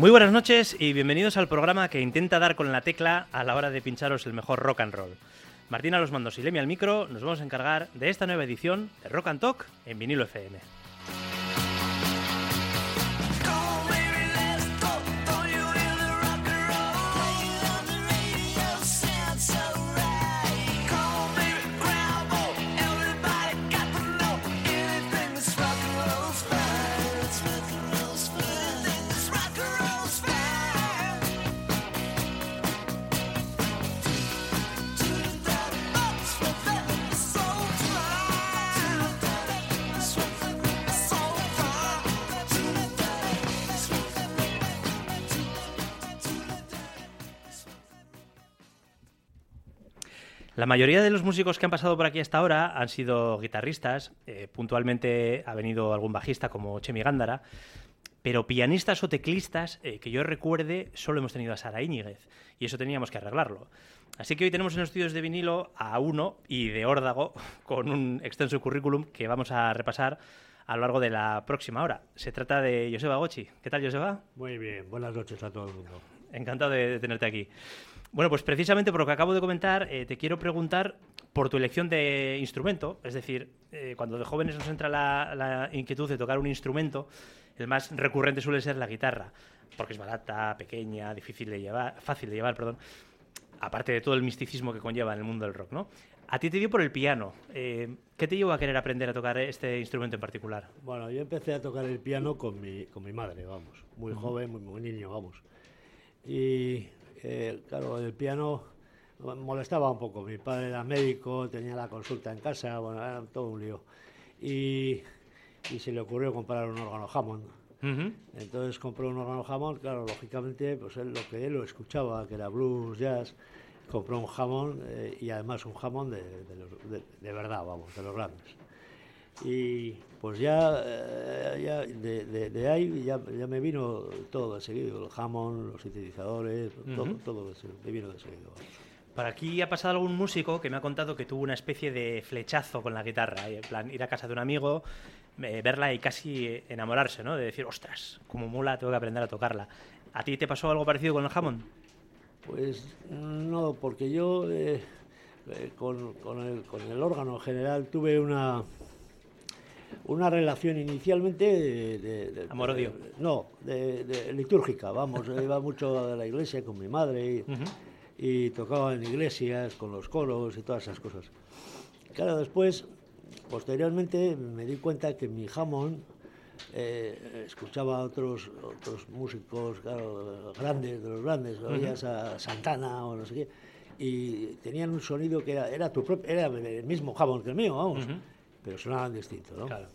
Muy buenas noches y bienvenidos al programa que intenta dar con la tecla a la hora de pincharos el mejor rock and roll. Martín a los mandos y Lemi al micro nos vamos a encargar de esta nueva edición de Rock and Talk en vinilo FM. Mayoría de los músicos que han pasado por aquí hasta ahora han sido guitarristas, eh, puntualmente ha venido algún bajista como Chemi Gándara, pero pianistas o teclistas eh, que yo recuerde solo hemos tenido a Sara Íñiguez y eso teníamos que arreglarlo. Así que hoy tenemos en los estudios de vinilo a uno y de órdago con un extenso currículum que vamos a repasar a lo largo de la próxima hora. Se trata de Joseba Gochi. ¿Qué tal, Joseba? Muy bien, buenas noches a todo el mundo. Encantado de tenerte aquí. Bueno, pues precisamente por lo que acabo de comentar, eh, te quiero preguntar por tu elección de instrumento. Es decir, eh, cuando de jóvenes nos entra la, inquietud de tocar un instrumento, el más recurrente suele ser la guitarra, porque es barata, pequeña, difícil de llevar, fácil de llevar, perdón. Aparte de todo el misticismo que conlleva en el mundo del rock, ¿no? A ti te dio por el piano. Eh, ¿Qué te llevó a querer aprender a tocar este instrumento en particular? Bueno, yo empecé a tocar el piano con mi, con mi madre, vamos. Muy joven, muy, muy niño, vamos. Y claro, el piano molestaba un poco. Mi padre era médico, tenía la consulta en casa, bueno, era todo un lío. Y, y se le ocurrió comprar un órgano Hammond. Entonces compró un órgano Hammond, claro, lógicamente, pues él, lo que él lo escuchaba, que era blues, jazz, compró un Hammond eh, y además un Hammond de, de, de, verdad, vamos, de los grandes. Y pues ya, eh, ya de, de, ahí ya, ya, me vino todo de seguido, el jamón, los sintetizadores, todo, todo me vino de seguido. Por aquí ha pasado algún músico que me ha contado que tuvo una especie de flechazo con la guitarra, en plan ir a casa de un amigo, eh, verla y casi enamorarse, ¿no? De decir, ostras, como mula tengo que aprender a tocarla. ¿A ti te pasó algo parecido con el jamón? Pues no, porque yo eh, con, con, el, con el órgano en general tuve una una relación inicialmente de, amor-odio. No, de, litúrgica, vamos, iba mucho a la iglesia con mi madre y, tocaba en iglesias con los coros y todas esas cosas. Claro, después, posteriormente, me di cuenta que mi jamón eh, escuchaba a otros, otros músicos grandes, de los grandes, oías a Santana o no sé qué, y tenían un sonido que era, era, tu propio, era el mismo jamón que el mío, vamos pero sonaban distintos, ¿no? Claro.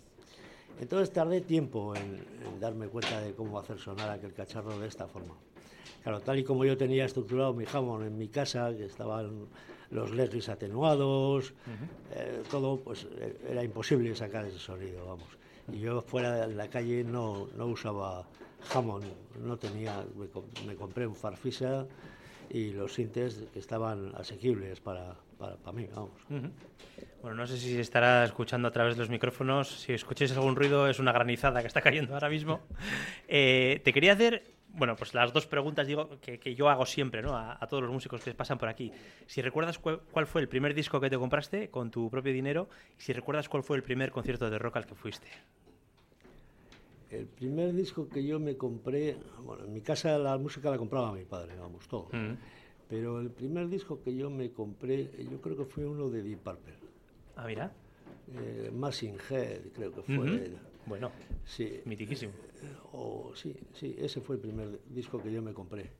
Entonces tardé tiempo en, darme cuenta de cómo hacer sonar aquel cacharro de esta forma. Claro, tal y como yo tenía estructurado mi jamón en mi casa, que estaban los Leslies atenuados, eh, todo, pues eh, era imposible sacar ese sonido, vamos. Y yo fuera de la calle no, no usaba jamón, no tenía, me, compré un Farfisa y los sintes que estaban asequibles para, para, mí, vamos. Bueno, no sé si se estará escuchando a través de los micrófonos. Si escucháis algún ruido, es una granizada que está cayendo ahora mismo. Eh, te quería hacer, bueno, pues las dos preguntas digo que, yo hago siempre, ¿no? A, todos los músicos que pasan por aquí. Si recuerdas cuál, fue el primer disco que te compraste con tu propio dinero y si recuerdas cuál fue el primer concierto de rock al que fuiste. El primer disco que yo me compré, bueno, en mi casa la música la compraba mi padre, vamos, todo. Pero el primer disco que yo me compré, yo creo que fue uno de Deep Purple. Ah, mira. Eh, Head, creo que fue. Bueno, sí. mitiquísimo. o, sí, sí, ese fue el primer disco que yo me compré.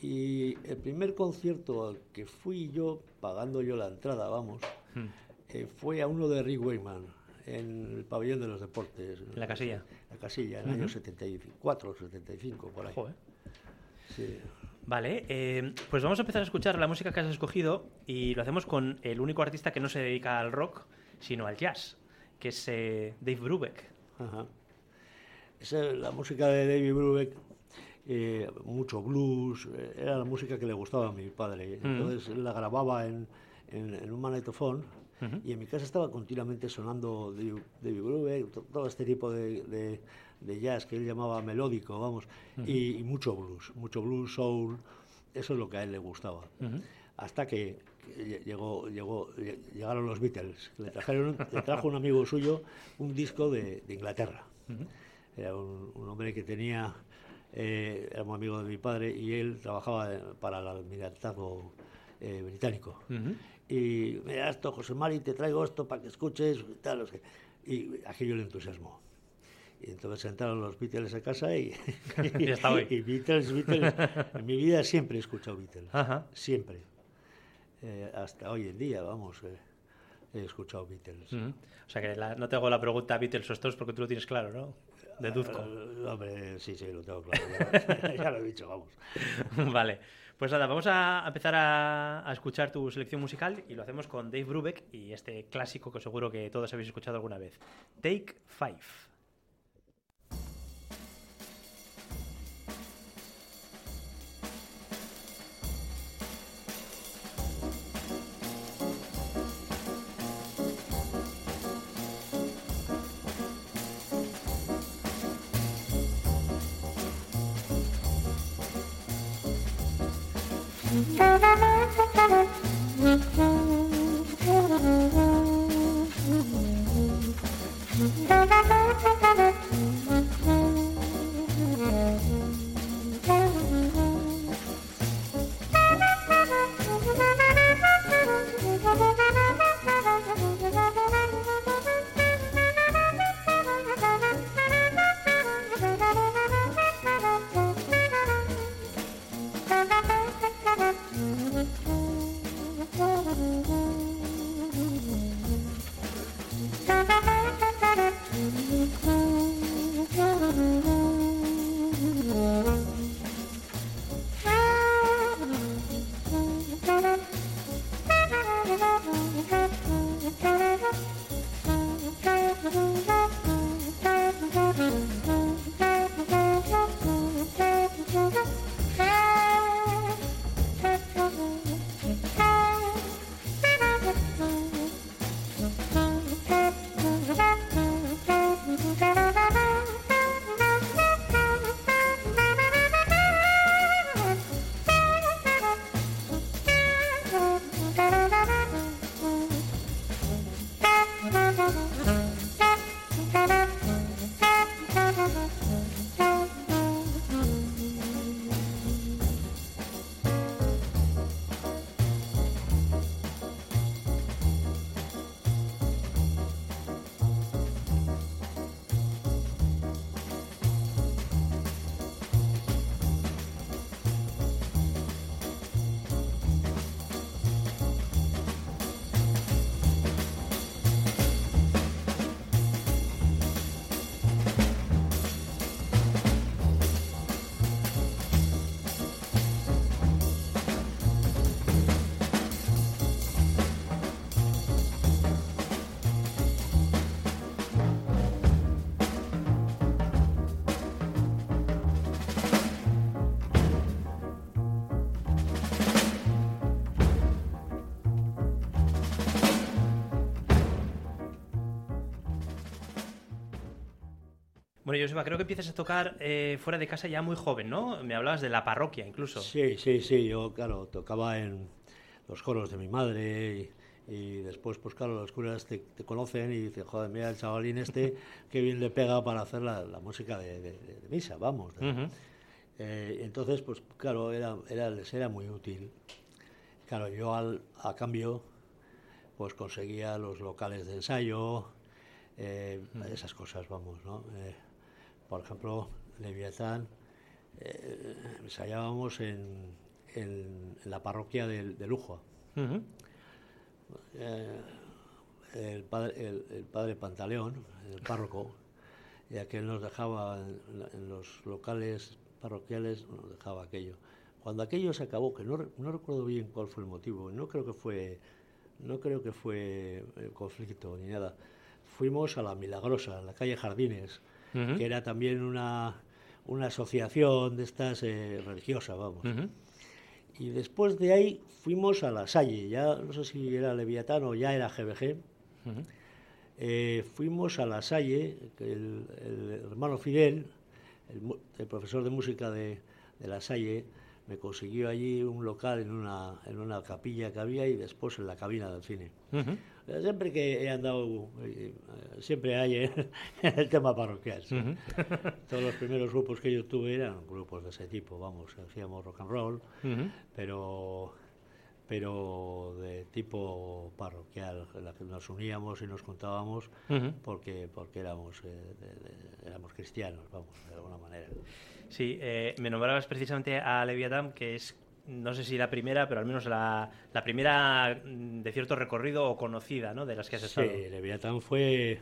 Y el primer concierto al que fui yo, pagando yo la entrada, vamos, eh, fue a uno de Rick Wayman, en el pabellón de los deportes. ¿En la casilla? La casilla, en el año 74 75, por ahí. Joder. Sí. Vale, eh, pues vamos a empezar a escuchar la música que has escogido y lo hacemos con el único artista que no se dedica al rock, sino al jazz, que es eh, Dave Brubeck. Ajá. Esa, la música de Dave Brubeck, eh, mucho blues, era la música que le gustaba a mi padre. Mm. Entonces la grababa en, en, un magnetofón y en mi casa estaba continuamente sonando David Brubeck, todo este tipo de, de jazz que él llamaba melódico, vamos, y, mucho blues, mucho blues, soul, eso es lo que a él le gustaba. Hasta que, llegó, llegó, llegaron los Beatles, le, trajeron, le trajo un amigo suyo un disco de, Inglaterra. Era un, hombre que tenía, eh, era muy amigo de mi padre y él trabajaba para el almirantazgo eh, británico. Y mira esto, José Mari, te traigo esto para que escuches y tal, y aquello le entusiasmó. Y entonces entraron los Beatles a casa y, y, Beatles, Beatles. En mi vida siempre he escuchado Beatles. Siempre. Eh, hasta hoy en día, vamos, eh, he escuchado Beatles. O sea que no te hago la pregunta Beatles o Stones porque tú lo tienes claro, ¿no? Deduzco. Uh, hombre, sí, sí, lo tengo claro. Ya, ya lo he dicho, vamos. vale. Pues nada, vamos a empezar a, escuchar tu selección musical y lo hacemos con Dave Brubeck y este clásico que seguro que todos habéis escuchado alguna vez. Take Five. Bueno, Joseba, creo que empiezas a tocar eh, fuera de casa ya muy joven, ¿no? Me hablabas de la parroquia incluso. Sí, sí, sí. Yo, claro, tocaba en los coros de mi madre y, después, pues claro, los curas te, conocen y dicen, joder, mira el chavalín este, qué bien le pega para hacer la, música de, misa, vamos. Eh, entonces, pues claro, era, era, les era muy útil. Claro, yo al, a cambio, pues conseguía los locales de ensayo, eh, esas cosas, vamos, ¿no? Por ejemplo, Leviatán, eh, ensayábamos en, la parroquia de, Lujo. Eh, el, padre, Pantaleón, el párroco, y aquel nos dejaba en, los locales parroquiales, nos dejaba aquello. Cuando aquello se acabó, que no, recuerdo bien cuál fue el motivo, no creo que fue, no creo que fue conflicto ni nada, fuimos a la Milagrosa, en la calle Jardines, que era también una, una asociación de estas eh, religiosas, vamos. Y después de ahí fuimos a La Salle, ya no sé si era Leviatán o ya era GBG. Eh, fuimos a La Salle, el, hermano Fidel, el, profesor de música de, La Salle, me consiguió allí un local en una, en una capilla que había y después en la cabina del cine. Siempre que he andado, eh, siempre hay en el tema parroquial. Todos los primeros grupos que yo tuve eran grupos de ese tipo, vamos, hacíamos rock and roll, pero pero de tipo parroquial, en la que nos uníamos y nos contábamos porque, porque éramos, eh, éramos cristianos, vamos, de alguna manera. Sí, eh, me nombrabas precisamente a Leviatán, que es, no sé si la primera, pero al menos la, la primera mm, de cierto recorrido o conocida, ¿no?, de las que has estado. Sí, Leviatán fue,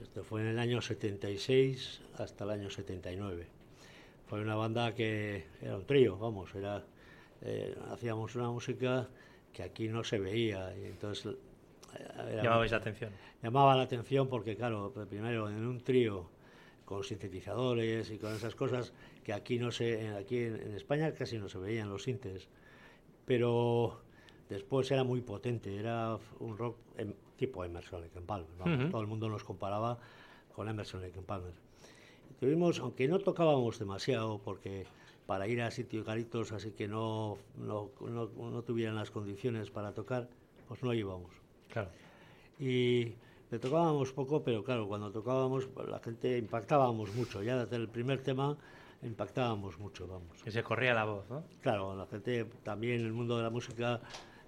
esto fue en el año 76 hasta el año 79. Fue una banda que era un trío, vamos, era eh, hacíamos una música que aquí no se veía. Y entonces, eh, Llamabais la atención. Llamaba la atención porque, claro, primero en un trío con sintetizadores y con esas cosas que aquí no se, aquí en, España casi no se veían los sintes, pero después era muy potente, era un rock em, tipo Emerson Lake Palmer, todo el mundo nos comparaba con Emerson Lake Palmer. Tuvimos, aunque no tocábamos demasiado porque para ir a sitios caritos, así que no, no, no, tuvieran las condiciones para tocar, pues no íbamos. Claro. Y le tocábamos poco, pero claro, cuando tocábamos, la gente impactábamos mucho. Ya desde el primer tema impactábamos mucho, vamos. Que se corría la voz, ¿no? Claro, la gente también en el mundo de la música,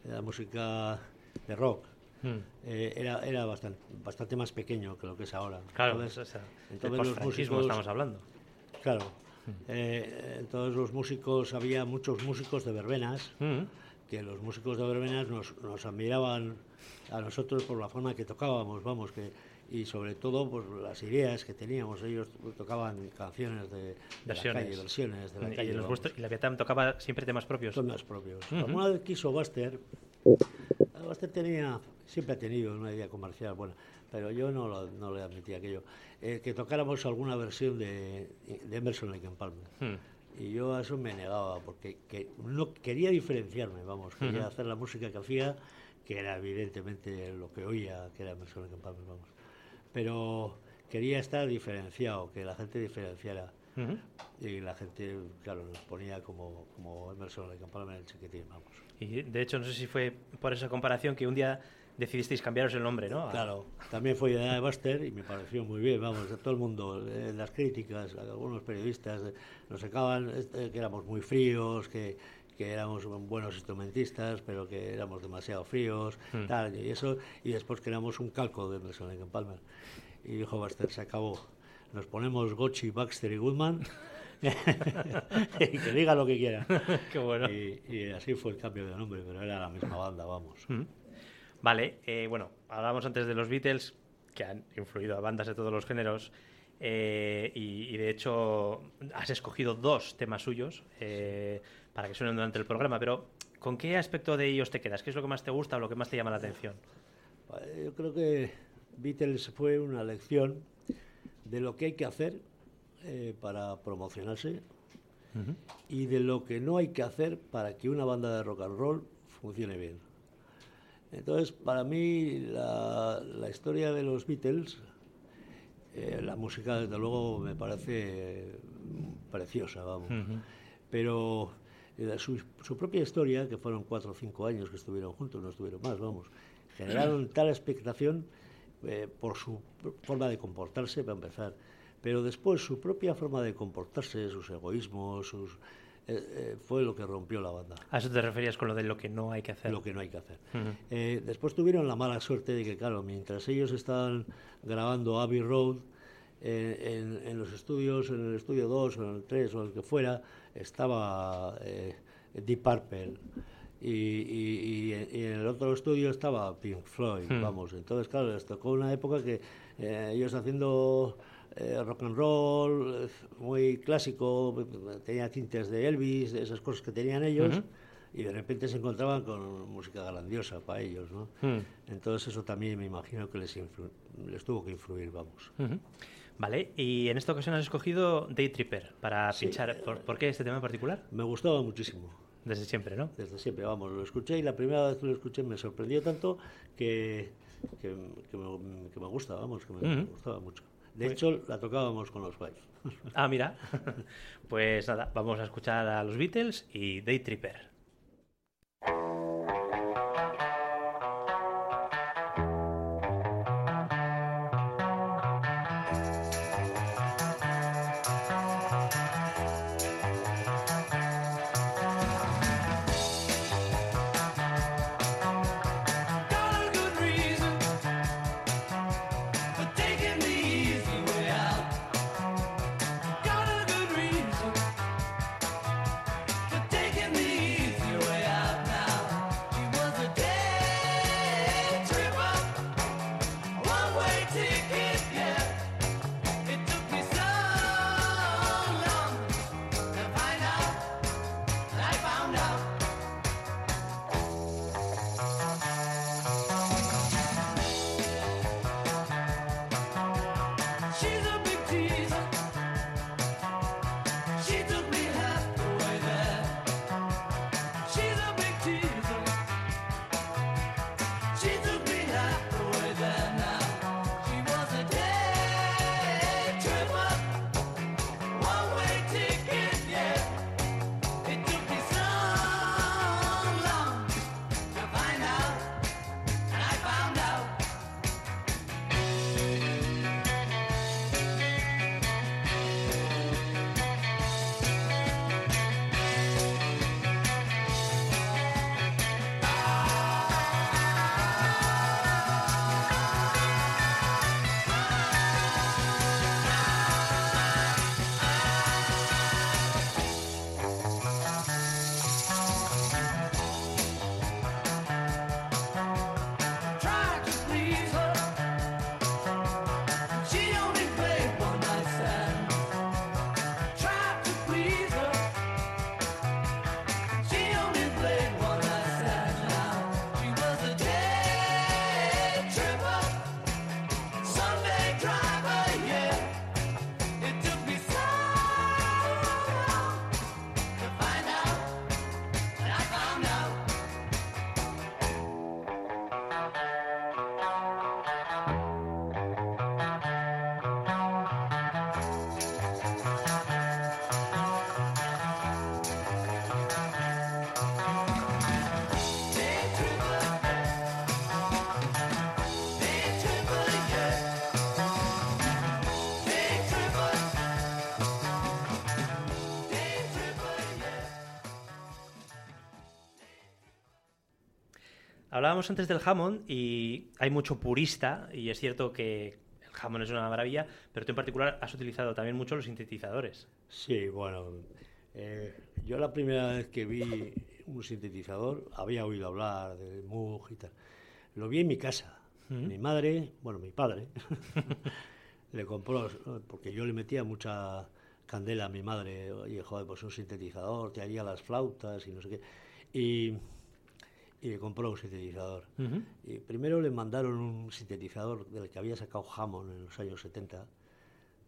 de la música de rock, hmm. eh, era, era bastante, bastante más pequeño que lo que es ahora. Claro, entonces, entonces los músicos estamos hablando. Claro, eh, todos los músicos, había muchos músicos de verbenas, que los músicos de verbenas nos, nos, admiraban a nosotros por la forma que tocábamos, vamos, que y sobre todo por las ideas que teníamos. Ellos tocaban canciones de, versiones. la calle, versiones de la calle. Y, la Vietnam tocaba siempre temas propios. Temas propios. Una vez quiso Buster, Buster tenía, siempre ha tenido una idea comercial buena pero yo no, no le admitía aquello. Eh, que tocáramos alguna versión de, de Emerson Lake Palmer. Hmm. Y yo a eso me negaba, porque que no quería diferenciarme, vamos, quería hacer la música que hacía, que era evidentemente lo que oía, que era Emerson Lake Palmer, vamos. Pero quería estar diferenciado, que la gente diferenciara. Y la gente, claro, nos ponía como, como Emerson Lake Palmer en el chiquitín, vamos. Y de hecho, no sé si fue por esa comparación que un día decidisteis cambiaros el nombre, ¿no? Claro, también fue idea de Buster y me pareció muy bien, vamos, todo el mundo, eh, las críticas, algunos periodistas eh, nos sacaban este, que éramos muy fríos, que, que éramos buenos instrumentistas, pero que éramos demasiado fríos, hmm. tal, y eso, y después que éramos un calco de Emerson en Palmer. Y dijo Buster, se acabó. Nos ponemos Gochi, Baxter y Goodman. y que diga lo que quiera. Qué bueno. Y, así fue el cambio de nombre, pero era la misma banda, vamos. Hmm. Vale, eh, bueno, hablábamos antes de los Beatles, que han influido a bandas de todos los géneros, eh, y, de hecho has escogido dos temas suyos eh, para que suenen durante el programa, pero ¿con qué aspecto de ellos te quedas? ¿Qué es lo que más te gusta o lo que más te llama la atención? Yo creo que Beatles fue una lección de lo que hay que hacer para promocionarse y de lo que no hay que hacer para que una banda de rock and roll funcione bien. Entonces, para mí, la, historia de los Beatles, eh, la música, desde luego, me parece preciosa, vamos. Pero eh, su, propia historia, que fueron cuatro o cinco años que estuvieron juntos, no estuvieron más, vamos, generaron tal expectación eh, por su forma de comportarse, para empezar. Pero después, su propia forma de comportarse, sus egoísmos, sus eh, eh, fue lo que rompió la banda. ¿A eso te referías con lo de lo que no hay que hacer? Lo que no hay que hacer. Eh, después tuvieron la mala suerte de que, claro, mientras ellos estaban grabando Abbey Road, en, los estudios, en el estudio 2 o en el 3 o el que fuera, estaba Deep Purple. Y, en el otro estudio estaba Pink Floyd, vamos. Entonces, claro, les tocó una época que ellos haciendo eh, rock and roll, muy clásico, tenía tintes de Elvis, de esas cosas que tenían ellos, y de repente se encontraban con música grandiosa para ellos, ¿no? Hmm. Entonces eso también me imagino que les, les tuvo que influir, vamos. Vale, y en esta ocasión has escogido Day Tripper para pinchar. ¿Por, qué este tema en particular? Me gustaba muchísimo. Desde siempre, ¿no? Desde siempre, vamos, lo escuché y la primera vez que lo escuché me sorprendió tanto que que, me, que me, gusta, vamos, que me, gustaba mucho. De hecho, la tocábamos con los Five. Ah, mira. Pues nada, vamos a escuchar a los Beatles y Day Tripper. Hablábamos antes del Hammond y hay mucho purista y es cierto que el Hammond es una maravilla, pero tú en particular has utilizado también mucho los sintetizadores. Sí, bueno, eh, yo la primera vez que vi un sintetizador había oído hablar de Moog y tal. Lo vi en mi casa. Mi madre, bueno, mi padre, le compró, porque yo le metía mucha candela a mi madre, oye, joder, pues un sintetizador, te haría las flautas y no sé qué. Y y le compró un sintetizador. y primero le mandaron un sintetizador del que había sacado Hammond en los años 70,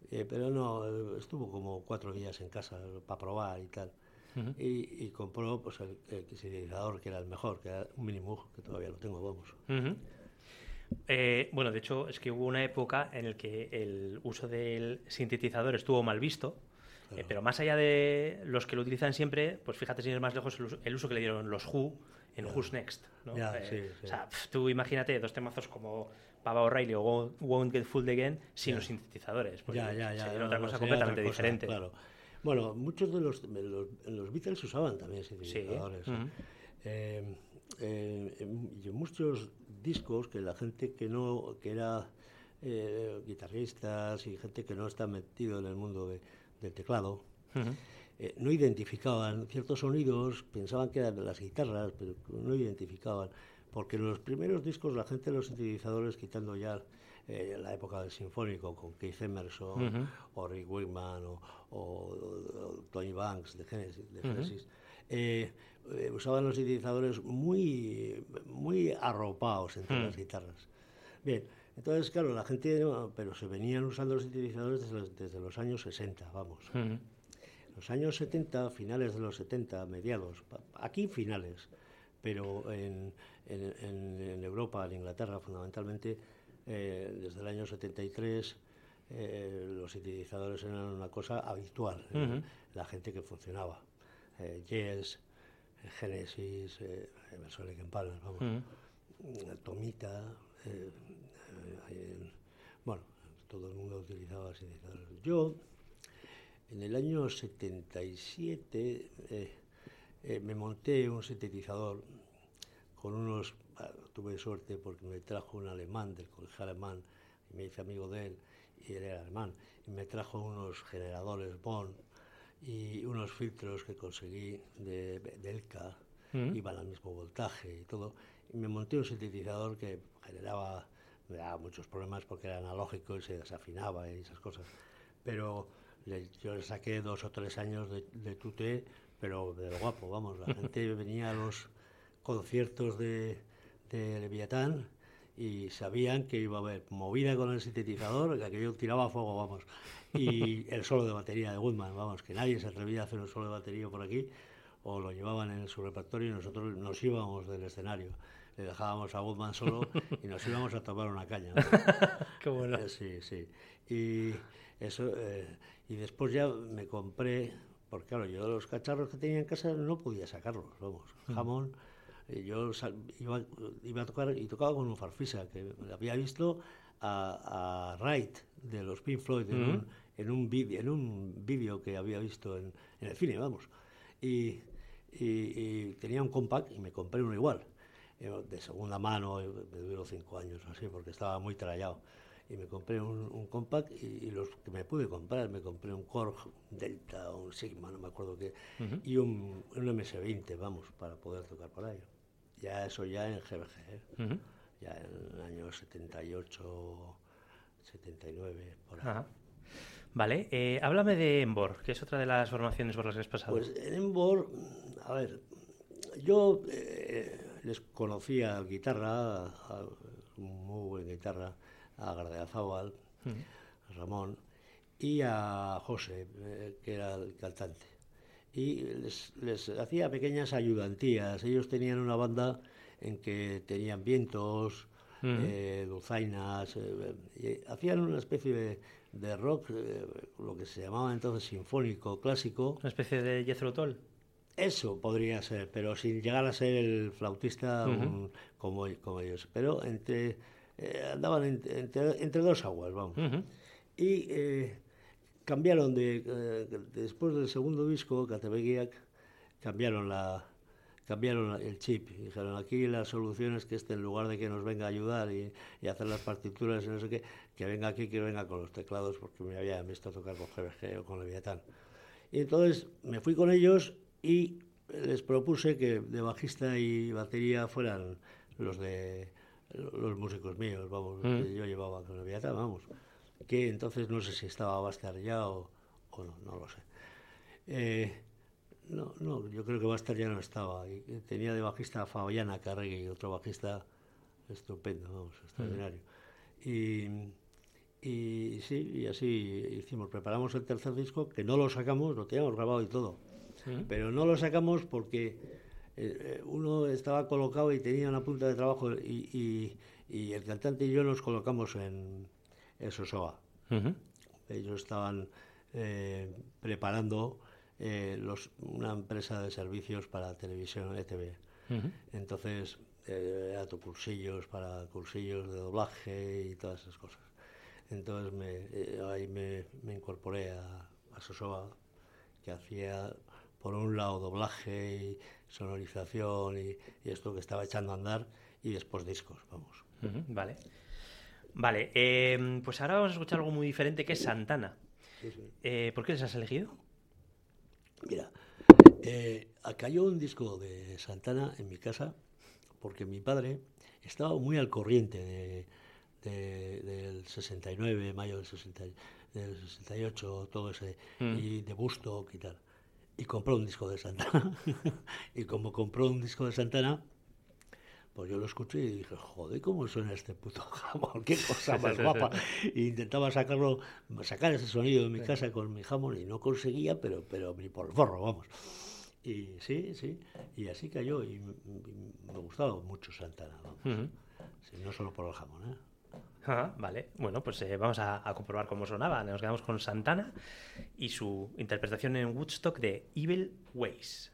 eh, pero no, estuvo como cuatro días en casa para probar y tal. y, compró pues, el, sintetizador que era el mejor, que era un Minimoog, que todavía lo tengo, vamos. Eh, bueno, de hecho, es que hubo una época en la que el uso del sintetizador estuvo mal visto, eh, pero más allá de los que lo utilizan siempre, pues fíjate si es más lejos el uso que le dieron los Who en Who's Next. ¿no? Eh, o sea, tú imagínate dos temazos como Pava O'Reilly o Won't Get Fooled Again sin los sintetizadores. Pues ya, ya, ya. Sería otra cosa completamente diferente. Claro. Bueno, muchos de los, los, Beatles usaban también sintetizadores. Eh, y en muchos discos que la gente que no que era guitarristas y gente que no está metido en el mundo del teclado, eh, no identificaban ciertos sonidos, pensaban que eran las guitarras, pero no identificaban, porque en los primeros discos la gente de los sintetizadores, quitando ya eh, la época del sinfónico con Keith Emerson o Rick Wakeman o, Tony Banks de Genesis, eh, usaban los sintetizadores muy, muy arropados entre las guitarras. Bien, entonces, claro, la gente, pero se venían usando los sintetizadores desde los, años 60, vamos. Los años 70, finales de los 70, mediados, aquí finales, pero en, en, Europa, en Inglaterra fundamentalmente, eh, desde el año 73 eh, los sintetizadores eran una cosa habitual, la gente que funcionaba. Yes, Genesis, Emerson Lake vamos, Tomita, bueno, todo el mundo utilizaba sintetizadores. Yo, en el año 77, eh, me monté un sintetizador con unos, tuve suerte porque me trajo un alemán del colegio alemán y me hice amigo de él y él era alemán y me trajo unos generadores Bond y unos filtros que conseguí de, de Elka, mm. iban al mismo voltaje y todo y me monté un sintetizador que generaba me daba muchos problemas porque era analógico y se desafinaba y esas cosas. Pero yo le saqué dos o tres años de, de tute pero de lo guapo, vamos, la gente venía a los conciertos de, de Leviatán y sabían que iba a haber movida con el sintetizador, que aquello tiraba fuego, vamos, y el solo de batería de Woodman, vamos, que nadie se atrevía a hacer un solo de batería por aquí, o lo llevaban en su repertorio y nosotros nos íbamos del escenario. Le dejábamos a Woodman solo y nos íbamos a tomar una caña. Qué bueno. Eh, sí, sí. Y eso, eh, y después ya me compré porque claro, yo los cacharros que tenía en casa no podía sacarlos, vamos. Jamón, eh, yo iba, iba, a tocar y tocaba con un farfisa, que había visto a, a Wright de los Pink Floyd en, un, en un vídeo en un vídeo que había visto en, en, el cine, vamos. Y, y, tenía un compact y me compré uno igual, de segunda mano, me duró cinco años así, porque estaba muy trallado y me compré un, compact y, los que me pude comprar, me compré un Korg Delta o un Sigma, no me acuerdo qué, y un, MS-20, vamos, para poder tocar por ahí. Ya eso ya en GBG, ¿eh? ya en el año 78, 79, por ahí. Vale, eh, háblame de Embor, que es otra de las formaciones por las que has pasado. Pues en Embor, a ver, yo eh, les conocía a guitarra, a, muy buena guitarra, a Gardeazábal, a Ramón y a José, eh, que era el cantante. Y les, hacía pequeñas ayudantías. Ellos tenían una banda en que tenían vientos, eh, dulzainas, eh, y hacían una especie de, rock, lo que se llamaba entonces sinfónico clásico. ¿Una especie de Jethro Tull? Eso podría ser, pero sin llegar a ser el flautista como, como ellos. Pero entre eh, andaban entre, dos aguas, vamos. Y eh, cambiaron de, eh, después del segundo disco, Catebeguiac, cambiaron la cambiaron el chip y dijeron aquí la solución es que este en lugar de que nos venga a ayudar y, hacer las partituras y no sé qué, que venga aquí, que venga con los teclados porque me había visto tocar con GBG o con Leviatán. Y entonces me fui con ellos y les propuse que de bajista y batería fueran los de los músicos míos, vamos, que mm. yo llevaba con el vamos, que entonces no sé si estaba Bastar ya o, no, no lo sé. Eh, no, no, yo creo que Bastar ya no estaba. Y tenía de bajista a Fabiana Carregui, otro bajista estupendo, vamos, extraordinario. Y, y sí, y así hicimos, preparamos el tercer disco, que no lo sacamos, lo teníamos grabado y todo, pero no lo sacamos porque eh, uno estaba colocado y tenía una punta de trabajo y, el cantante y yo nos colocamos en, en Sosoa. Ellos estaban eh, preparando eh, los, una empresa de servicios para televisión ETV. Entonces, era cursillos para cursillos de doblaje y todas esas cosas. Entonces me, ahí me, me incorporé a, a Sosoa, que hacía por un lado doblaje y sonorización y, esto que estaba echando a andar y después discos, vamos. vale. Vale, em, pues ahora vamos a escuchar algo muy diferente que es Santana. Eh, ¿Por qué les has elegido? Mira, eh, cayó un disco de Santana en mi casa porque mi padre estaba muy al corriente de, del 69, mayo del, 60, del 68, todo ese, mm. y de Busto y tal y compró un disco de Santana. y como compró un disco de Santana, pues yo lo escuché y dije, joder, ¿cómo suena este puto jamón? Qué cosa más guapa. E intentaba sacarlo, sacar ese sonido de mi casa con mi jamón y no conseguía, pero, pero ni por el forro, vamos. Y sí, sí, y así cayó. Y, y me gustaba mucho Santana, vamos. Sí, no solo por el jamón, ¿eh? Vale, bueno, pues eh, vamos a, a comprobar cómo sonaba. Nos quedamos con Santana y su interpretación en Woodstock de Evil Ways.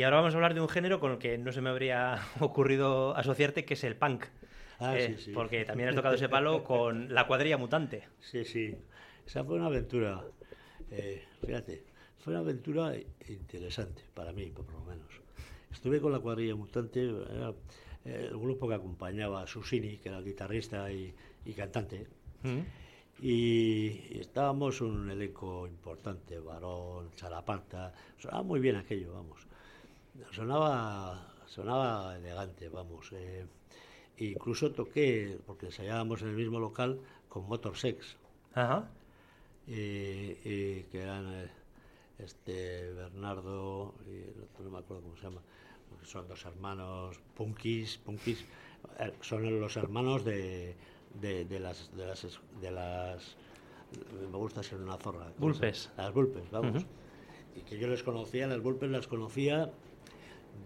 Y ahora vamos a hablar de un género con el que no se me habría ocurrido asociarte, que es el punk. Ah, Eh, sí, sí. Porque también has tocado ese palo con la cuadrilla mutante. Sí, sí. Esa fue una aventura, eh, fíjate, fue una aventura interesante para mí, por lo menos. Estuve con la cuadrilla mutante, era eh, el grupo que acompañaba a Susini, que era el guitarrista y, y cantante. Mm. Y, y estábamos un elenco importante, Varón, Chalaparta, sonaba muy bien aquello, vamos. Sonaba, sonaba elegante, vamos. eh. Incluso toqué, porque ensayábamos en el mismo local, con Motor Sex, Ajá. eh, eh, que eran este Bernardo y el otro no me acuerdo cómo se llama, son dos hermanos punkis, punkis, son los hermanos de, de, de las, de las es- de las me gusta ser una zorra. ¿cómo se- Bulpes. Las bulpes, vamos. Y que yo les conocía, las bulpes las conocía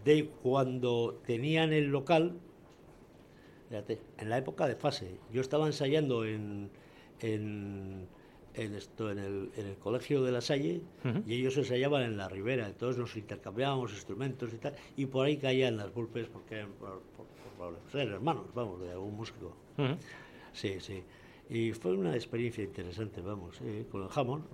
de cuando tenían el local, fíjate, en la época de fase. Yo estaba ensayando en, en, en esto, en, el, en el colegio de la Salle y ellos ensayaban en la ribera, entonces nos intercambiábamos instrumentos y tal, y por ahí caían las bulpes porque eran por, por- por- hermanos, vamos, de algún músico. Sí, sí. Y fue una experiencia interesante, vamos, sí, con el jamón.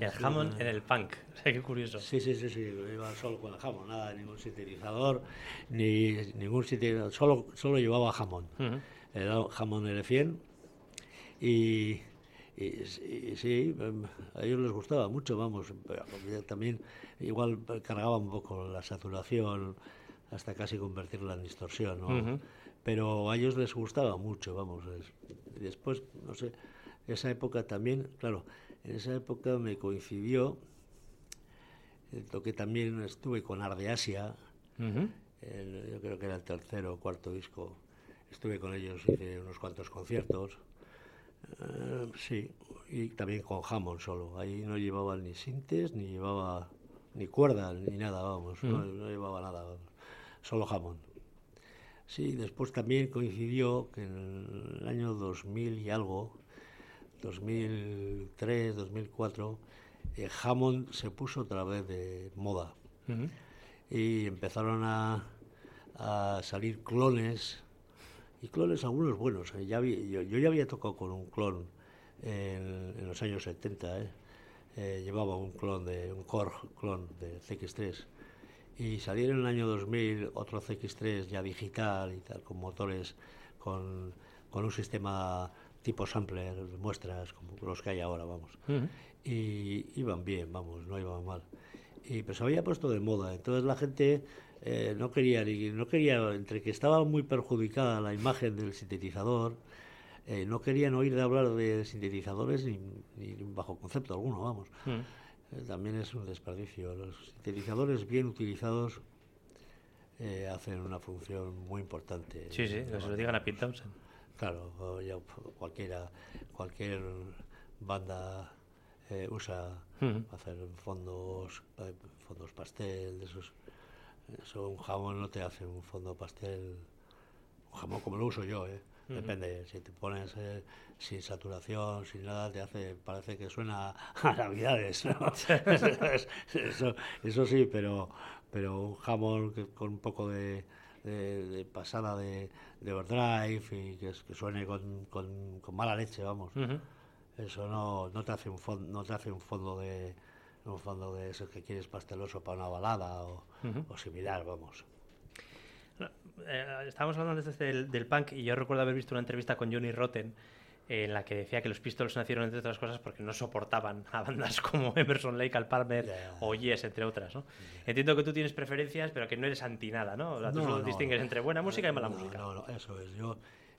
El Hammond en el punk. O sea, qué curioso. Sí, sí, sí, sí, iba solo con el jamón, nada, ningún sintetizador, ni ningún sintetizador, solo, solo llevaba jamón. Ujú. Era jamón L100 y, y, y sí, em, a ellos les gustaba mucho, vamos, también igual cargaba un poco la saturación hasta casi convertirla en distorsión, ¿no? Ujú. pero a ellos les gustaba mucho, vamos. después, no sé, esa época también, claro, en esa época me coincidió, eh, lo que también estuve con Ardeasia, el- yo creo que era el tercero o cuarto disco. Estuve con ellos, hice unos cuantos conciertos. Eh, sí, y también con Hammond solo. Ahí no llevaba ni sintes, ni llevaba ni cuerda, ni nada, vamos. no, no llevaba nada, vamos. solo Hammond. Sí, después también coincidió que en el año 2000 y algo, 2003, 2004, eh, Hammond se puso otra vez de moda y empezaron a, a salir clones y clones algunos buenos. eh. Ya yo, yo ya había tocado con un clon en, en los años 70. eh. Eh, llevaba un clon de un core clon de CX3 y salieron en el año 2000 otro CX3 ya digital y tal con motores con, con un sistema tipo sampler muestras como los que hay ahora vamos y iban bien, vamos, no iban mal. Y pues se había puesto de moda, entonces la gente eh, no quería, ni- no quería, entre que estaba muy perjudicada la imagen del sintetizador, eh, no querían oír de hablar de sintetizadores ni, ni bajo concepto alguno, vamos. Ujú. Eh, también es un desperdicio. Los sintetizadores bien utilizados hacen una función muy importante. Sí, sí, que se lo digan a Pete Townsend. Claro, ya cualquiera, cualquier banda eh, usa hacer fondos, eh, fondos pastel, de esos. Eso un jamón no te hace un fondo pastel, un jamón como lo uso yo, ¿eh? Depende, si te pones eh, sin saturación, sin nada, te hace, parece que suena a navidades, ¿no? eso, eso sí, pero, pero un jamón que- con un poco de, de- de pasada de, de overdrive y que, que suene con, con- con mala leche, vamos. Ujú. Eso no, no te hace un fondo, no te hace un fondo de un fondo de esos que quieres pasteloso para una balada o, o similar, vamos. Eh, estábamos hablando antes del, del punk y yo recuerdo haber visto una entrevista con Johnny Rotten en la que decía que los Pistols nacieron entre otras cosas porque no soportaban a bandas como Emerson Lake, Al Palmer Ya. o Yes, entre otras, ¿no? Entiendo que tú tienes preferencias, pero que no eres anti nada, ¿no? Tú No, solo no, distingues entre buena música y mala No, música. No, no, eso es. Yo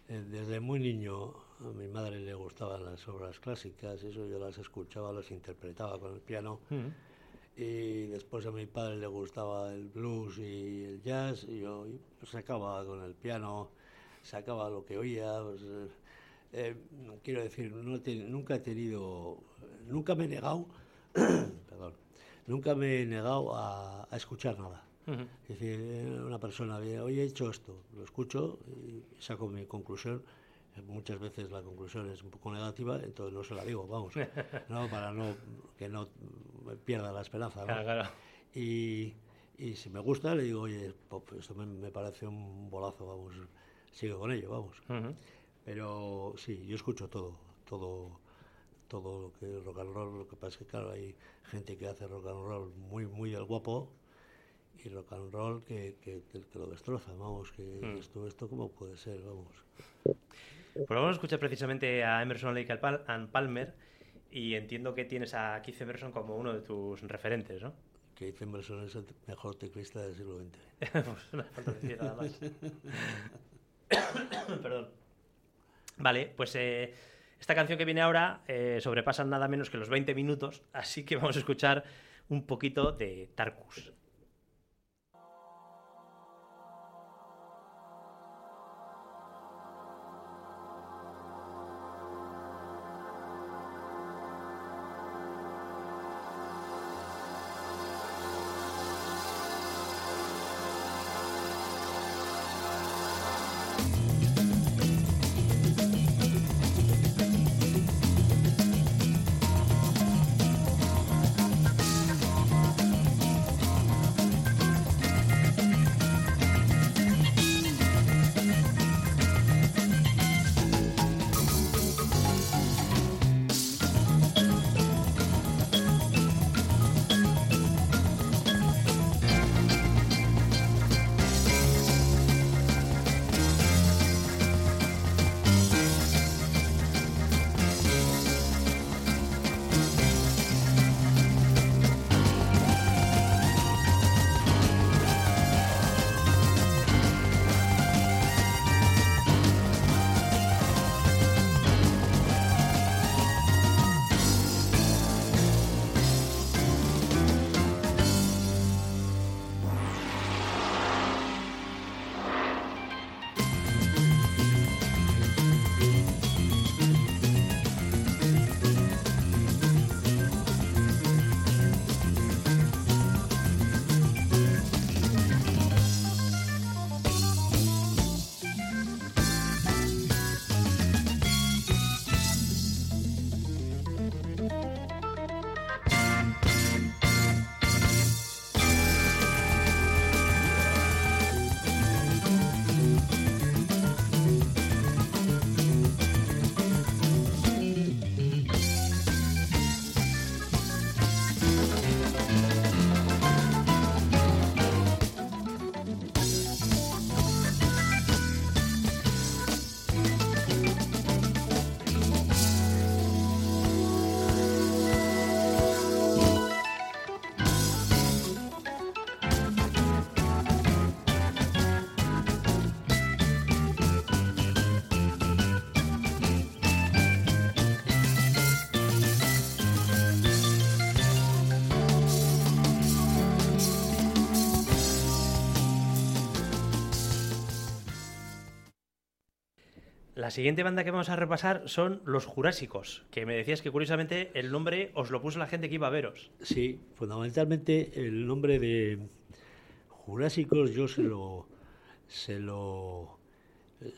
eh, desde muy niño a mi madre le gustaban las obras clásicas, eso yo las escuchaba, las interpretaba con el piano. Ujú. Y después a mi padre le gustaba el blues y el jazz, y yo sacaba con el piano, sacaba lo que oía. pues, eh, quiero decir, no ten- nunca he tenido, nunca me he negado, perdón, nunca me he negado a, a escuchar nada. Es decir, eh, una persona oye, he hecho esto, lo escucho y saco mi conclusión. Muchas veces la conclusión es un poco negativa, entonces no se la digo, vamos, no, para no que no pierda la esperanza. ¿no? Claro, claro. Y, y si me gusta, le digo, oye, pop, esto me, me parece un bolazo, vamos, sigo con ello, vamos. Pero sí, yo escucho todo, todo, todo lo que es rock and roll. Lo que pasa es que, claro, hay gente que hace rock and roll muy, muy del guapo y rock and roll que, que, lo destroza, vamos, que esto, esto cómo puede ser, vamos. Pues vamos a escuchar precisamente a Emerson Lake and Pal- and Palmer y entiendo que tienes a Keith Emerson como uno de tus referentes, ¿no? Keith Emerson es el mejor teclista del siglo XX. pues decir nada más. Perdón. Vale, pues eh, esta canción que viene ahora eh, sobrepasa nada menos que los 20 minutos, así que vamos a escuchar un poquito de Tarkus. La siguiente banda que vamos a repasar son Los Jurásicos, que me decías que curiosamente el nombre os lo puso la gente que iba a veros. Sí, fundamentalmente el nombre de Jurásicos yo se lo, se lo,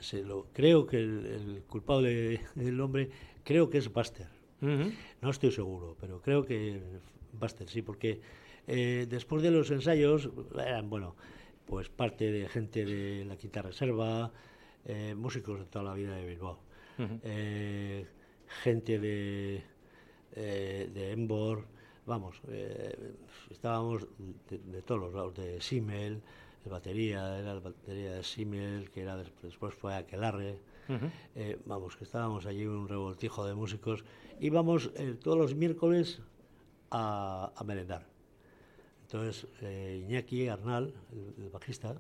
se lo creo que el, el culpable del nombre creo que es Buster. Ujú. No estoy seguro, pero creo que Buster sí, porque eh, después de los ensayos eran, bueno, pues parte de gente de la Quinta Reserva, eh, músicos de toda la vida de Bilbao, eh, gente de, eh, de Embor, vamos, estábamos de, de todos los lados, de Simmel, el batería, era el batería de Simmel, que era des- después fue Aquelarre, Ujú. eh, vamos, que estábamos allí un revoltijo de músicos. Íbamos todos los miércoles a, a merendar. Entonces, Iñaki Arnal, el, el bajista,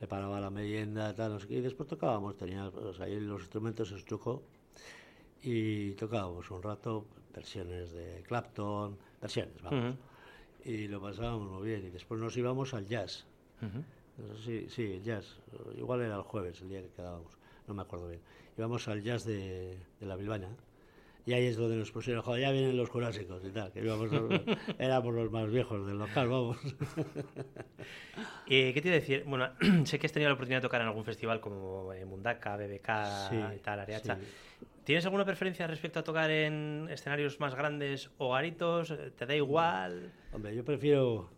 preparaba la merienda, tal, y después tocábamos, teníamos ahí los instrumentos, el truco, y tocábamos un rato versiones de Clapton, versiones, vamos. Y lo pasábamos muy bien, y después nos íbamos al jazz. Sí, sí, el jazz. Igual era el jueves, el día que quedábamos. No me acuerdo bien. Íbamos al jazz de, de la Bilbana. Y ahí es donde nos pusieron, joder, ya vienen los jurásicos y tal. Que íbamos, éramos los más viejos del local, vamos. Eh, ¿Qué te iba a decir? Bueno, sé que has tenido la oportunidad de tocar en algún festival como Mundaka, BBK Sí, y tal, Ariacha. sí. ¿Tienes alguna preferencia respecto a tocar en escenarios más grandes o garitos? ¿Te da igual? Hombre, yo prefiero,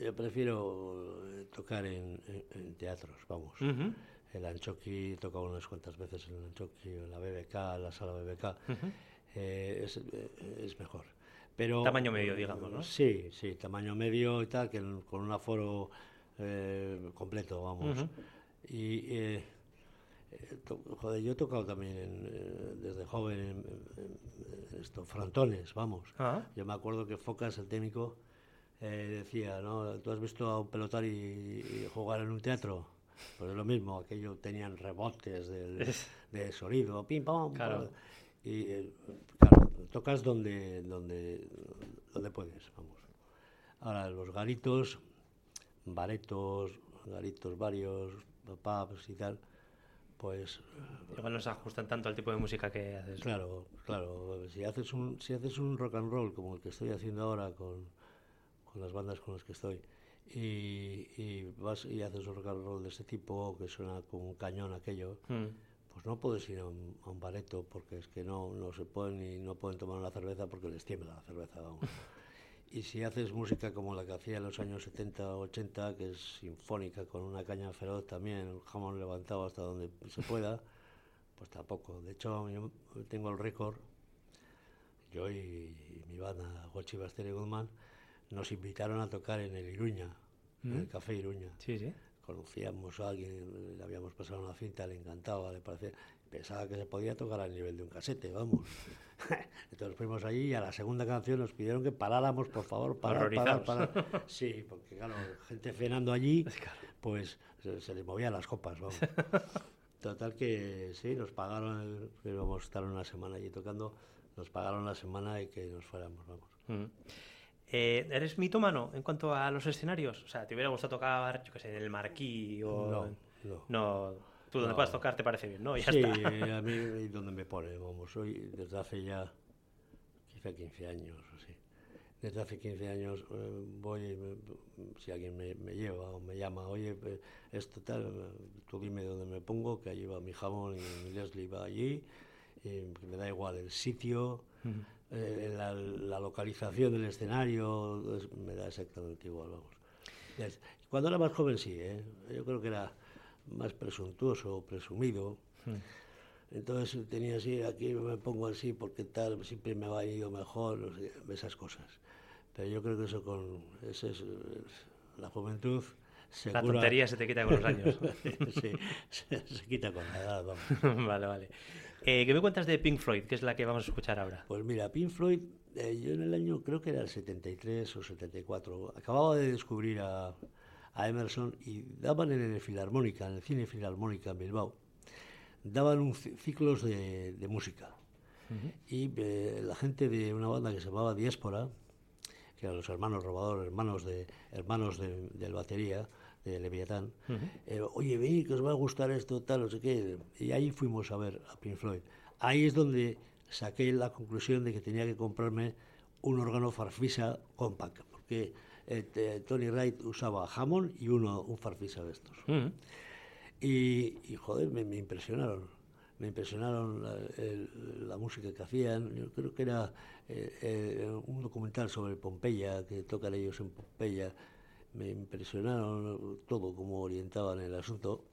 yo prefiero tocar en, en- en teatros, vamos. Ujú. El Anchoqui, he tocado unas cuantas veces en el Anchoqui, en la BBK, en la sala BBK. Eh, es, eh, es mejor. Pero, Tamaño medio, digamos, ¿no? Sí, sí, tamaño medio y tal, que con un aforo eh, completo, vamos. Y, eh, eh, to- joder, yo he tocado también en, eh, desde joven en, en- estos frontones, vamos. Ah. Yo me acuerdo que Focas, el técnico, eh, decía, ¿no? ¿Tú has visto a un pelotari y jugar en un teatro? Pues es lo mismo, aquello tenían rebotes del, de sonido, pim, pam, Claro. Y eh, claro, tocas donde, donde, donde puedes, vamos. Ahora, los garitos, baretos, garitos varios, pubs y tal, pues Igual no se ajustan tanto al tipo de música que haces. Claro, claro. Si haces un, si haces un rock and roll como el que estoy haciendo ahora con, con las bandas con las que estoy y, y vas y haces un rock and roll de este tipo que suena como un cañón aquello, Mm. pues no puedes ir a un, a un bareto porque es que no, no se pueden y no pueden tomar una cerveza porque les tiembla la cerveza, vamos. Y si haces música como la que hacía en los años 70 o 80, que es sinfónica, con una caña feroz también, jamón levantado hasta donde se pueda, pues tampoco. De hecho, yo tengo el récord, yo y, mi banda, Guachi Baster y Goodman, nos invitaron a tocar en el Iruña, en el Café Iruña. Sí, sí. Conocíamos a alguien, le habíamos pasado una cinta, le encantaba, le parecía, pensaba que se podía tocar al nivel de un casete, vamos. Entonces fuimos allí y a la segunda canción nos pidieron que paráramos, por favor, parar, parar, parar. Sí, porque claro, gente cenando allí, pues se, se les movían las copas, vamos. Total que sí, nos pagaron, íbamos a estar una semana allí tocando, nos pagaron la semana y que nos fuéramos, vamos. Mm. Eh, ¿Eres mitómano en cuanto a los escenarios? O sea, ¿te hubiera gustado tocar, yo qué sé, en el Marquí o...? No, no. No, tú donde No. puedas tocar te parece bien, ¿no? Ya sí, está. eh, a mí y donde me pone, vamos, soy desde hace ya quizá 15 años o así. Desde hace 15 años eh, voy, me- si alguien me, me lleva o me llama, oye, eh, esto tal, eh, tú dime dónde me pongo, que allí va mi jamón y mi Leslie va allí, y me da igual el sitio, eh, la, la localización del escenario, es- me da exactamente igual, vamos. Es- Cuando era más joven sí, ¿eh? yo creo que era más presuntuoso, presumido. Entonces tenía así, aquí me pongo así porque tal, siempre me va ido mejor, no sé, esas cosas. Pero yo creo que eso con ese es, la juventud se La cura- tontería se te quita con los años. sí, se, se quita con la edad, vamos. vale, vale. Eh, ¿Qué me cuentas de Pink Floyd, que es la que vamos a escuchar ahora? Pues mira, Pink Floyd, eh, yo en el año, creo que era el 73 o 74, acababa de descubrir a, a Emerson y daban en el Filarmónica, en el Cine Filarmónica en Bilbao, daban un ci- ciclos de, de música. Y eh, la gente de una banda que se llamaba Diáspora, que eran los hermanos robadores, hermanos, de, hermanos de- del batería, de Leviatán. Eh, Oye, vení, que os va a gustar esto, tal, no sé qué. Y ahí fuimos a ver a Pink Floyd. Ahí es donde saqué la conclusión de que tenía que comprarme un órgano Farfisa compact, porque eh, Tony Wright usaba Hammond y uno un Farfisa de estos. Ujú. Y, y, joder, me, me impresionaron. Me impresionaron la, el- la música que hacían. Yo creo que era eh, eh, un documental sobre Pompeya, que tocan ellos en Pompeya. Me impresionaron todo, cómo orientaban el asunto.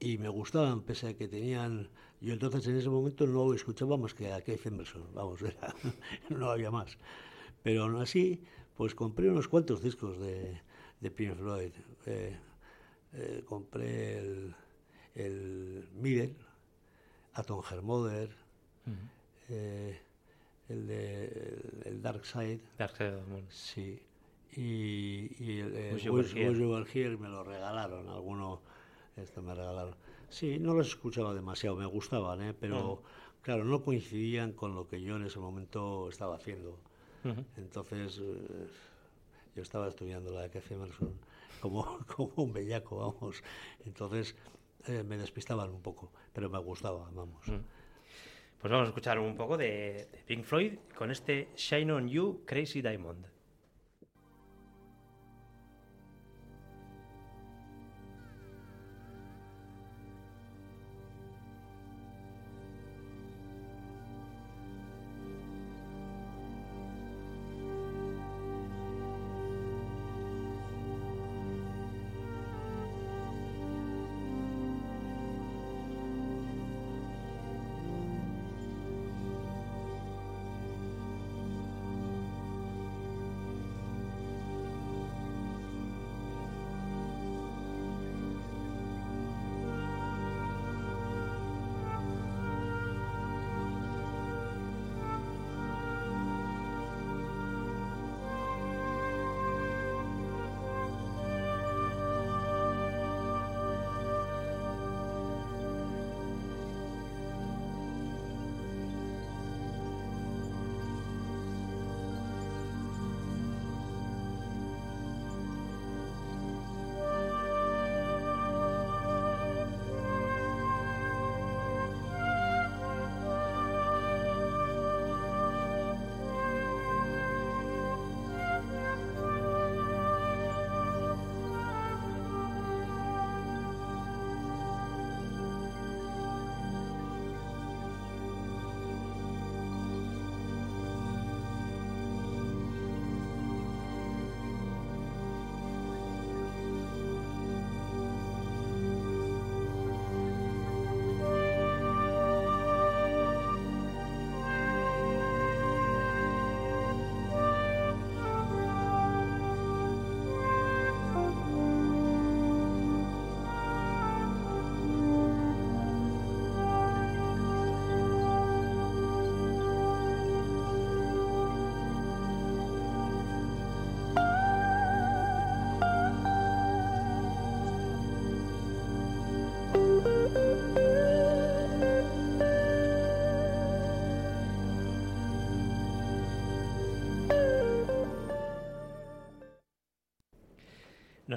Y me gustaban, pese a que tenían... Yo entonces en ese momento no escuchaba más que a Keith Emerson, vamos, era- no había más. Pero aún así, pues compré unos cuantos discos de, de Pink Floyd. Eh, eh, compré el, el Middle, Atom Hermother, eh, el, de, el, el Dark Side, Dark Side of the Moon. sí. Y, y el Were Here me lo regalaron, alguno esto me regalaron. Sí, no los escuchaba demasiado, me gustaban, ¿eh? pero claro, no coincidían con lo que yo en ese momento estaba haciendo. Ujú. Entonces, eh, yo estaba estudiando la de Keith Emerson como, como un bellaco, vamos. Entonces, eh, me despistaban un poco, pero me gustaba, vamos. Pues vamos a escuchar un poco de, de Pink Floyd con este Shine on You, Crazy Diamond.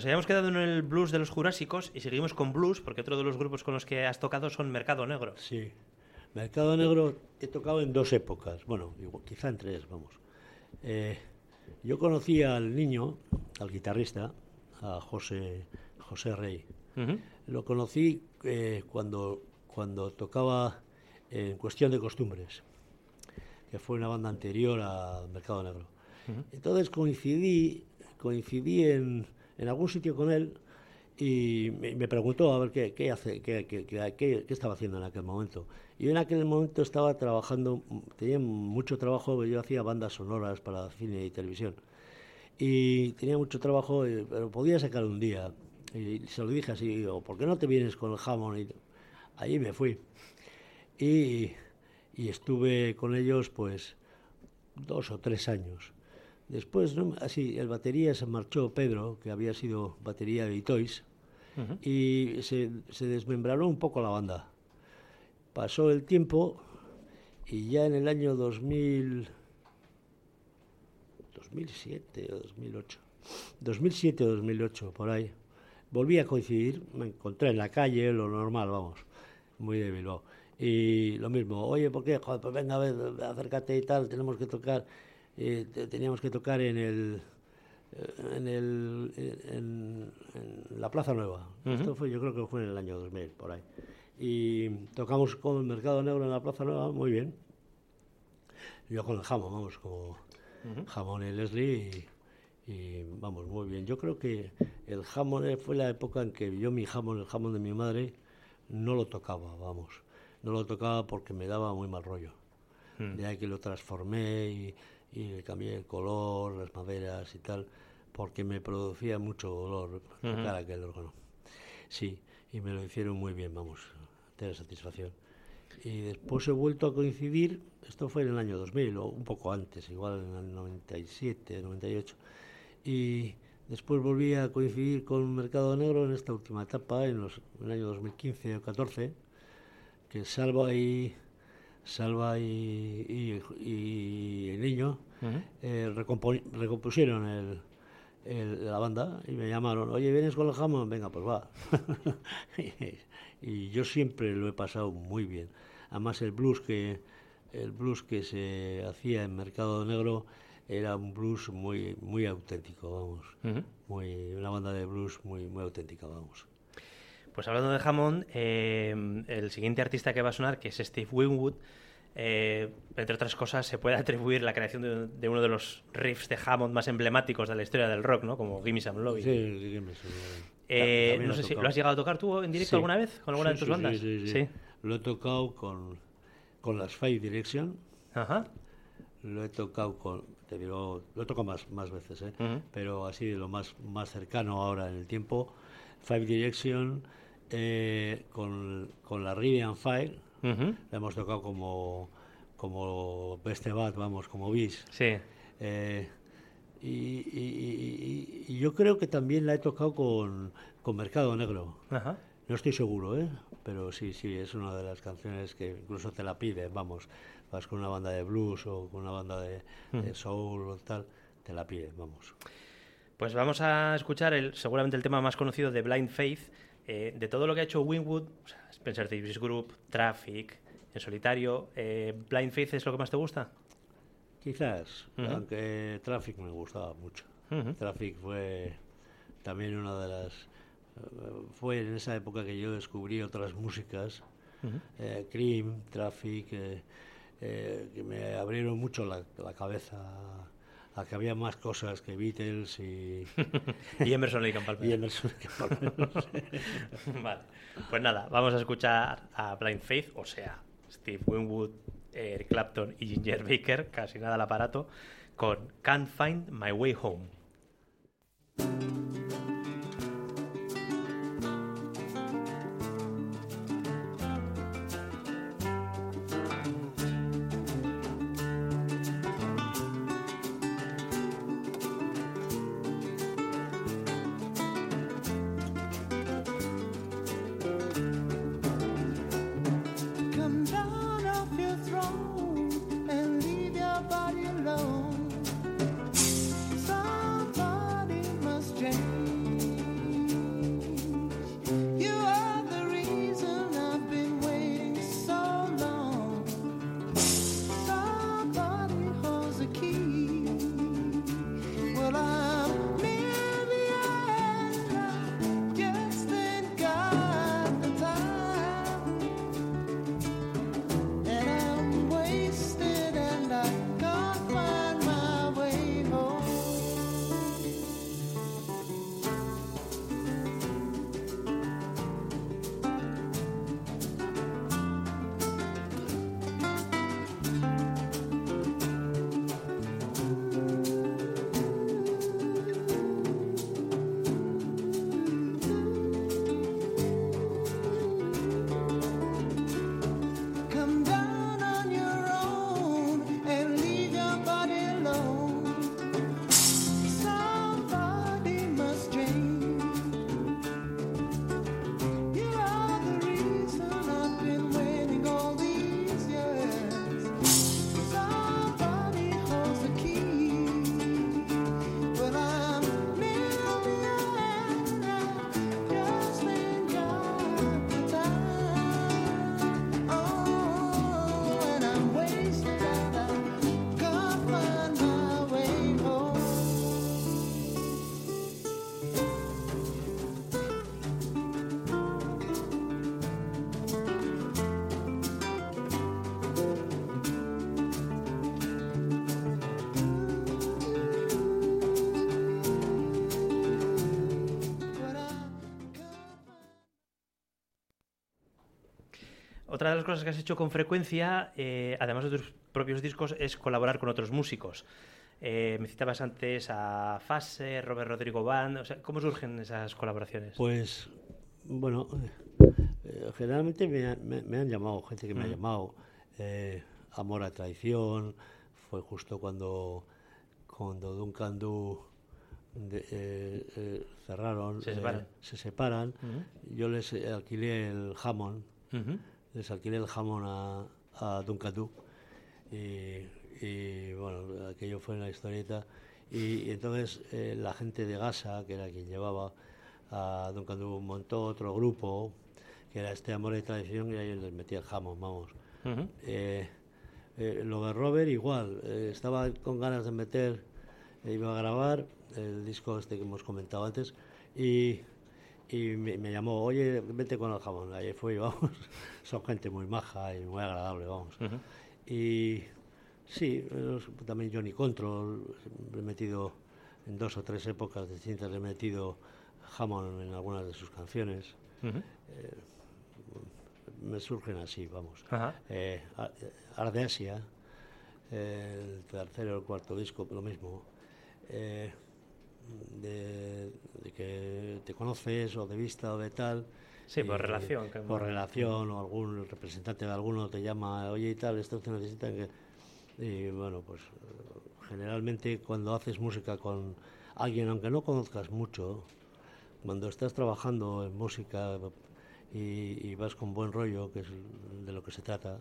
Nos habíamos quedado en el blues de los Jurásicos y seguimos con blues porque otro de los grupos con los que has tocado son Mercado Negro. Sí. Mercado Negro he tocado en dos épocas, bueno, quizá en tres, vamos. Eh, yo conocí al niño, al guitarrista, a José, José Rey. Ujú. Lo conocí eh, cuando, cuando tocaba en Cuestión de Costumbres, que fue una banda anterior a Mercado Negro. Entonces coincidí, coincidí en, en algún sitio con él y me, preguntó a ver qué, qué, hace, qué- qué- qué estaba haciendo en aquel momento. Yo en aquel momento estaba trabajando, tenía mucho trabajo, yo hacía bandas sonoras para cine y televisión. Y tenía mucho trabajo, eh, pero podía sacar un día. Y se lo dije así, digo, ¿por qué no te vienes con el jamón? Y allí me fui. Y, y estuve con ellos pues dos o tres años. Después, ¿no? así, el batería se marchó Pedro, que había sido batería de Itois, y se, se un poco la banda. Pasó el tiempo y ya en el año 2000, 2007 o 2008, 2007 o 2008, por ahí. Volví a coincidir, me encontré en la calle, lo normal, vamos, muy de Bilbao. Y lo mismo, oye, ¿por qué? Joder, pues venga, a ver, acércate y tal, tenemos que tocar, eh, te- teníamos que tocar en el, eh, en el, en, en la Plaza Nueva. Esto fue, yo creo que fue en el año 2000, por ahí. Y tocamos con el Mercado Negro en la Plaza Nueva, muy bien. Yo con el jamón, vamos, como jamón y Leslie y, y, vamos, muy bien. Yo creo que el jamón eh, fue la época en que yo mi jamón, el jamón de mi madre, no lo tocaba, vamos. No lo tocaba porque me daba muy mal rollo. De ahí que lo transformé y, y le cambié el color, las maderas y tal, porque me producía mucho dolor tocar aquel órgano. Sí, y me lo hicieron muy bien, vamos, de satisfacción. Y después he vuelto a coincidir, esto fue en el año 2000, o un poco antes, igual en el 97, 98. Y después volví a coincidir con Mercado Negro en esta última etapa, en, los, en el año 2015 o 14, que Salva y, Salva y, y- y el niño eh, recompusieron el, el- la banda y me llamaron, oye, ¿vienes con el jamón? Venga, pues va. y yo siempre lo he pasado muy bien. Además el blues que el blues que se hacía en Mercado Negro era un blues muy muy auténtico, vamos. Muy una banda de blues muy muy auténtica, vamos. Pues hablando de Hammond, eh, el siguiente artista que va a sonar, que es Steve Winwood, eh, entre otras cosas, se puede atribuir la creación de, de uno de los riffs de Hammond más emblemáticos de la historia del rock, ¿no? Como Gimme Some Lovin'. Sí, sí, que me suena. Eh, no sé si lo has llegado a tocar tú en directo Sí. alguna vez con alguna Sí, de tus sí, bandas. Sí, sí, sí. Lo he tocado con, con las Five Direction, Ajá. lo he tocado con, te digo, lo he tocado más, más veces, ¿eh? Pero así de lo más, más cercano ahora en el tiempo, Five Direction, eh, con, con la Rivian Fire, Ujú. la hemos tocado como, como Best Bat, vamos, como bis. Sí. Eh, y, y- y- y yo creo que también la he tocado con, con Mercado Negro. Ajá. No estoy seguro, ¿eh? Pero sí, sí, es una de las canciones que incluso te la pide, vamos, vas con una banda de blues o con una banda de, de soul o tal, te la pide, vamos. Pues vamos a escuchar el, seguramente el tema más conocido de Blind Faith. Eh, de todo lo que ha hecho Winwood, o sea, Spencer Davis Group, Traffic, en solitario, eh, ¿Blind Faith es lo que más te gusta? Quizás, aunque Traffic me gustaba mucho. Traffic fue también una de las... eh, Fue en esa época que yo descubrí otras músicas, eh, Cream, Traffic, eh, eh, que me abrieron mucho la, la cabeza a que había más cosas que Beatles y, Y Emerson Lake and y Emerson. vale. Pues nada, vamos a escuchar a Blind Faith, o sea, Steve Winwood, Eric Clapton y Ginger Baker, casi nada al aparato, con Can't Find My Way Home. Otra de las cosas que has hecho con frecuencia, eh, además de tus propios discos, es colaborar con otros músicos. Eh, me citabas antes a Fase, Robert Rodrigo Band. O sea, ¿Cómo surgen esas colaboraciones? Pues, bueno, eh, generalmente me, han- me- me han llamado, gente que me ha llamado. eh, Amor a Traición, fue justo cuando, cuando Duncan Du de- eh, eh, cerraron, Se eh, separan. se separan. Ujú. Yo les eh, alquilé el Hammond, Ujú. Les alquilé el jamón a, a Duncan Du y, y, bueno, aquello fue una historieta y, y entonces eh, la gente de Gasa, que era quien llevaba a Duncan Du, montó otro grupo que era este Amor y Tradición y ahí les metía el jamón, vamos. Ujú. Eh, eh, lo de Robert igual, estaba con ganas de meter, iba a grabar el disco este que hemos comentado antes y, y me, me llamó, oye, vete con el jamón, ahí fui, vamos, son gente muy maja y muy agradable, vamos. Y sí, también Johnny Control, he metido en dos o tres épocas distintas, he metido Hammond en algunas de sus canciones, Ujú. me surgen así, vamos. Ajá. Eh, Ar- Ardeasia, eh, el tercero o el cuarto disco, lo mismo. Eh, de, de que te conoces o de vista o de tal. Sí, por y- relación, que- Por relación o algún representante de alguno te llama, oye y tal, esto se necesita que... Y bueno, pues eh, generalmente cuando haces música con alguien, aunque no conozcas mucho, cuando estás trabajando en música y, y vas con buen rollo, que es de lo que se trata,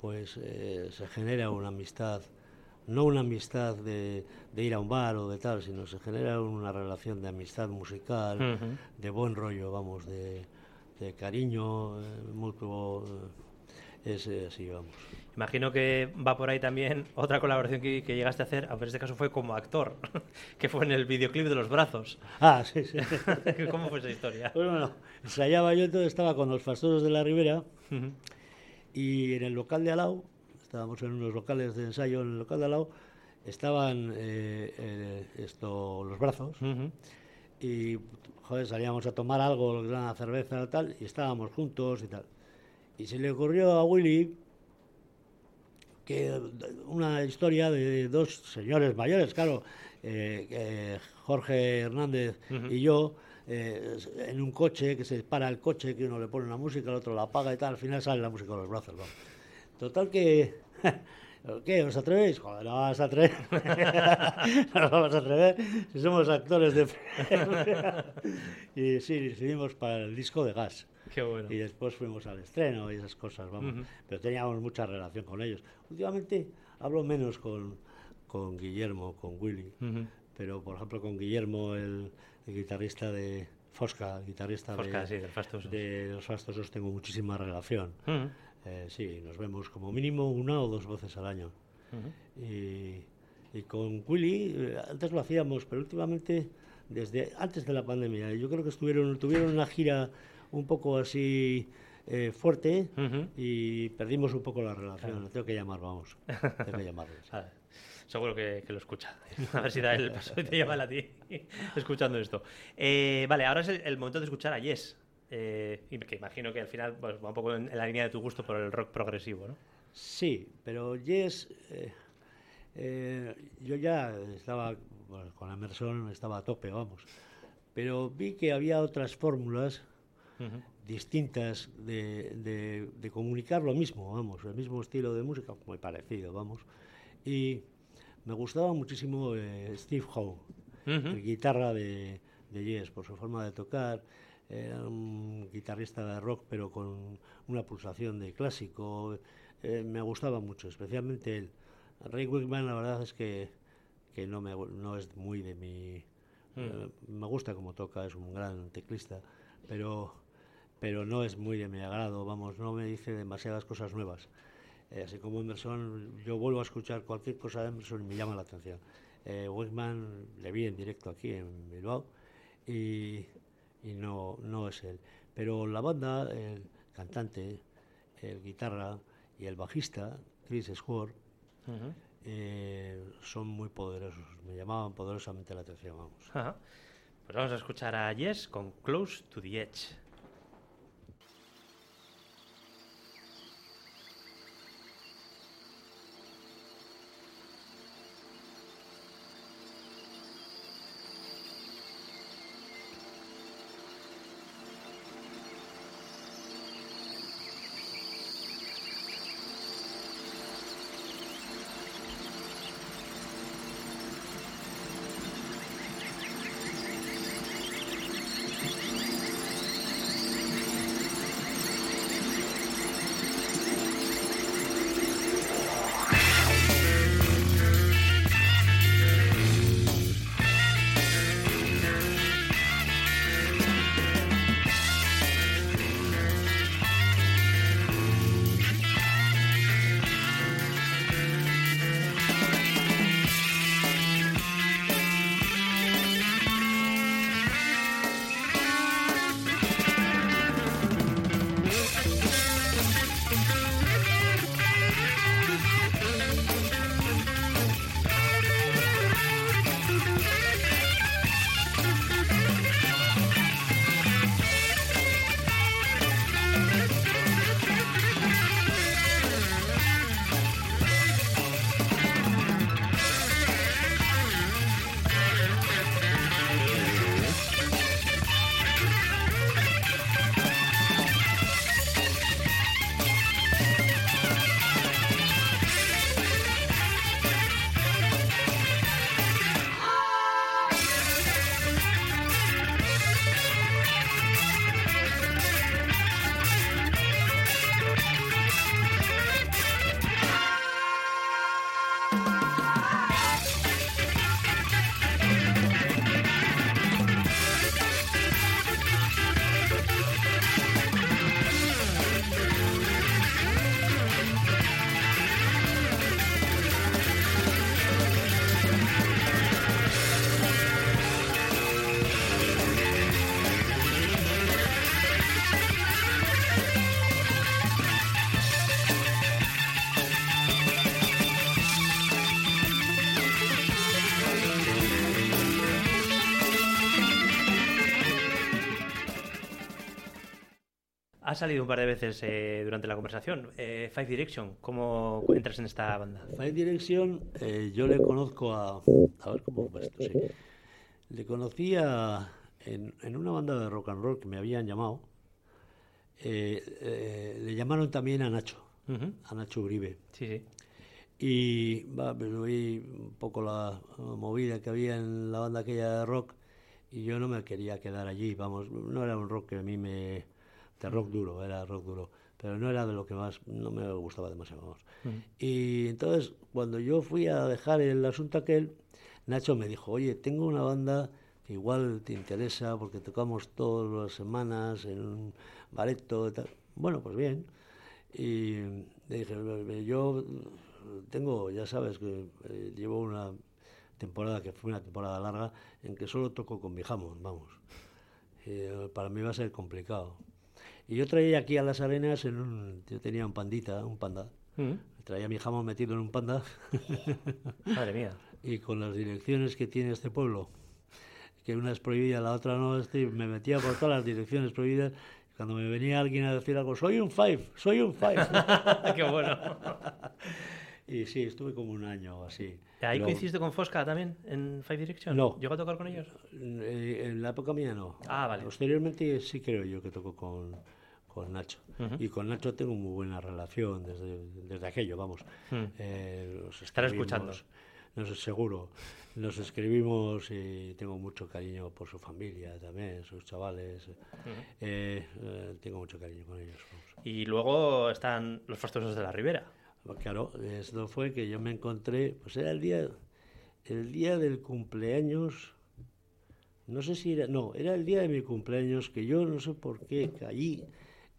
pues eh, se genera una amistad, no una amistad de, de ir a un bar o de tal, sino se genera una relación de amistad musical, de buen rollo, vamos, de, de cariño eh, mutuo, eh, es eh, así, vamos. Imagino que va por ahí también otra colaboración que, que llegaste a hacer, aunque en este caso fue como actor, que fue en el videoclip de Los Brazos. Ah, sí, sí. ¿Cómo fue esa historia? Pues bueno, ensayaba yo, entonces estaba con los de la Ribera y en el local de Alao, estábamos en unos locales de ensayo en el local de Alao, estaban eh, eh, esto, los brazos y joder, salíamos a tomar algo, una cerveza y tal, y estábamos juntos y tal. Y se le ocurrió a Willy que una historia de dos señores mayores, claro, eh, Jorge Hernández y yo, eh, en un coche, que se para el coche, que uno le pone una música, el otro la apaga y tal, al final sale la música de los brazos. Total que... ¿Qué? ¿Os atrevéis? Joder, no vas a atrever. no nos vamos a atrever si somos actores de... y sí, decidimos para el disco de gas. Qué bueno. Y después fuimos al estreno y esas cosas, vamos. Ujú. Pero teníamos mucha relación con ellos. Últimamente hablo menos con, con Guillermo, con Willy. Ujú. Pero, por ejemplo, con Guillermo, el, el guitarrista de Fosca, guitarrista Fosca, de, sí, de Los Fastosos, tengo muchísima relación. Ujú. Eh, sí, nos vemos como mínimo una o dos veces al año. Y, y con Willy, eh, antes lo hacíamos, pero últimamente, desde antes de la pandemia, yo creo que estuvieron, tuvieron una gira un poco así eh, fuerte y perdimos un poco la relación. Tengo que llamar, vamos. Tengo que llamarles. Seguro que, que lo escucha. A ver si da el paso y te llama a ti escuchando esto. Eh, vale, ahora es el, el momento de escuchar a Yes. Eh, y que imagino que al final pues, va un poco en, la línea de tu gusto por el rock progresivo, ¿no? Sí, pero Yes, eh, eh, yo ya estaba bueno, con Emerson, estaba a tope, vamos. Pero vi que había otras fórmulas Ujú. distintas de, de- de comunicar lo mismo, vamos, el mismo estilo de música, muy parecido, vamos. Y me gustaba muchísimo eh, Steve Howe, Ujú. el guitarra de, de Yes, por su forma de tocar. Era un guitarrista de rock, pero con una pulsación de clásico. Eh, me gustaba mucho, especialmente él. Ray Wickman, la verdad es que, que no, me, no es muy de mi... eh, me gusta como toca, es un gran teclista, pero, pero no es muy de mi agrado, vamos, no me dice demasiadas cosas nuevas. Eh, así como Emerson, yo vuelvo a escuchar cualquier cosa de Emerson y me llama la atención. Eh, Wickman le vi en directo aquí en Bilbao y, y no, no es él. Pero la banda, el cantante, el guitarra y el bajista, Chris Ujú. eh, son muy poderosos. Me llamaban poderosamente la atención, vamos. Ajá. Pues vamos a escuchar a Yes con Close to the Edge. Salido un par de veces eh, durante la conversación. Eh, Five Direction, ¿cómo entras en esta banda? Five Direction, eh, yo le conozco a. A ver cómo va esto, sí. Le conocí a- en, en una banda de rock and roll que me habían llamado. eh, eh, le llamaron también a Nacho, Ujú. a Nacho Uribe. Sí, sí. Y va, pues, oí un poco la movida que había en la banda aquella de rock y yo no me quería quedar allí, vamos, no era un rock que a mí me... de rock duro, era rock duro, pero no era de lo que más, no me gustaba demasiado, vamos. Y entonces, cuando yo fui a dejar el asunto aquel, Nacho me dijo, oye, tengo una banda que igual te interesa porque tocamos todas las semanas en un bareto tal. Bueno, pues bien. Y le dije, "Eh, yo tengo, ya sabes que eh, llevo una temporada que fue una temporada larga en que solo toco con mi jamón, vamos. Eh, para mí va a ser complicado. Y yo traía aquí a las arenas, en un, yo tenía un pandita, un panda. Ujú. Traía mi jamón metido en un panda Madre mía. y con las direcciones que tiene este pueblo, que una es prohibida, la otra no, este, me metía por todas las direcciones prohibidas. Cuando me venía alguien a decir algo, soy un five, soy un five. Qué bueno. y sí, estuve como un año o así. ¿Ahí coincidiste con Fosca también en Five Direction? No. ¿Llegó a tocar con ellos? eh, en la época mía no. Ah, vale. Posteriormente sí creo yo que tocó con, con Nacho. Y con Nacho tengo muy buena relación desde, desde aquello, vamos. Mm. Eh, nos Estará escribimos, escuchando. Nos, seguro. Nos escribimos y tengo mucho cariño por su familia también, sus chavales. Eh, eh, tengo mucho cariño con ellos. vamos. Y luego están los fastuosos de la Ribera. Claro, esto fue que yo me encontré, pues era el día, el día del cumpleaños, no sé si era, no, era el día de mi cumpleaños que yo no sé por qué caí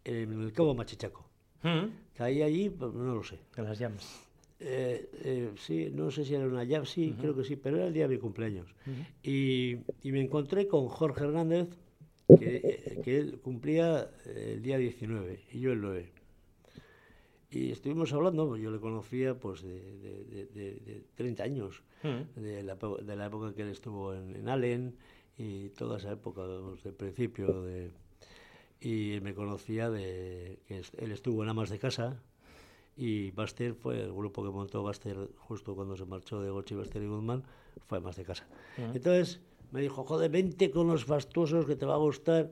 en el Cabo Machichaco. Ujú. Caí allí, pues no lo sé. En las llamas. Eh, eh, sí, no sé si era una llave, sí, creo que sí, pero era el día de mi cumpleaños. y, y me encontré con Jorge Hernández, que, eh, que él cumplía eh, el día 19 y yo el 9. Y estuvimos hablando, pues yo le conocía pues de, de, de- de- de 30 años, Ujú. de la, de la época que él estuvo en, en Allen y toda esa época, del principio. De, y me conocía de que él estuvo en Amas de Casa y Baster fue el grupo que montó Baster justo cuando se marchó de Gochi, Baster y Goodman, fue Amas de Casa. Entonces me dijo, joder, vente con los fastuosos que te va a gustar.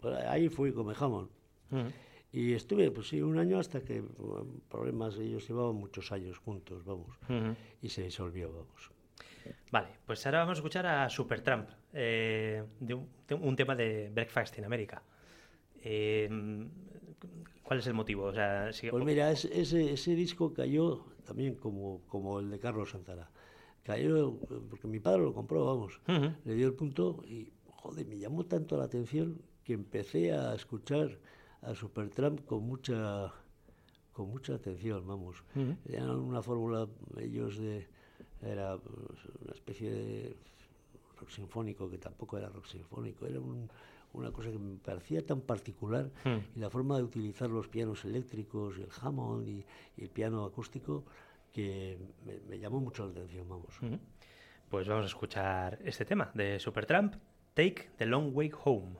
Pues ahí fui con mi jamón. Ujú. Y estuve, pues sí, un año hasta que bueno, problemas, ellos llevaban muchos años juntos, vamos, Ujú. y se disolvió, vamos. Vale, pues ahora vamos a escuchar a Supertramp, eh, de un, de un tema de Breakfast in America. Eh, ¿Cuál es el motivo? O sea, si- Pues mira, es- ese, ese disco cayó también como, como el de Carlos Santana. Cayó porque mi padre lo compró, vamos, Ujú. le dio el punto y, joder, me llamó tanto la atención que empecé a escuchar a Supertramp con mucha, con mucha atención, vamos. Ujú. Tenían una fórmula, ellos de, era pues, una especie de rock sinfónico, que tampoco era rock sinfónico, era un- una cosa que me parecía tan particular Hmm. y la forma de utilizar los pianos eléctricos y el Hammond y, y el piano acústico que me, me llamó mucho la atención, vamos. Ujú. Pues vamos a escuchar este tema de Supertramp, Take the Long Way Home.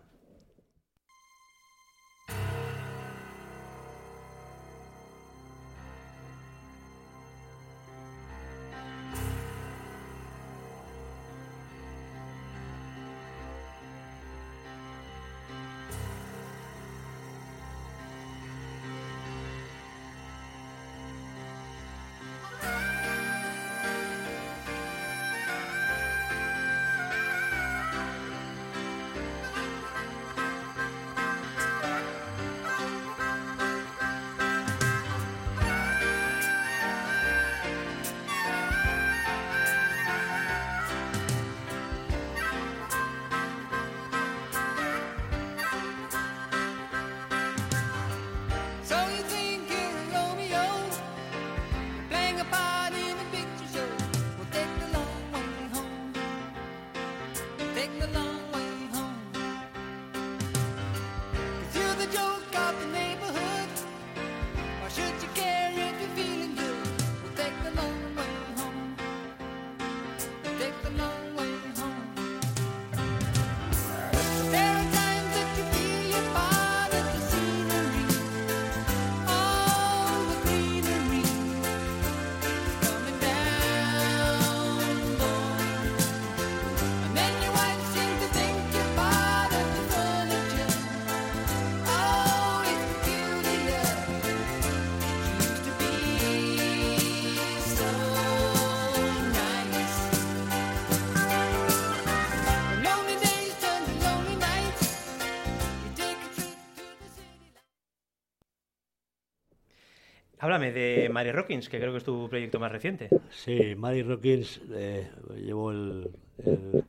Háblame de Mary Rockins, que creo que es tu proyecto más reciente. Sí, Mary Rockins eh, llevó el, el-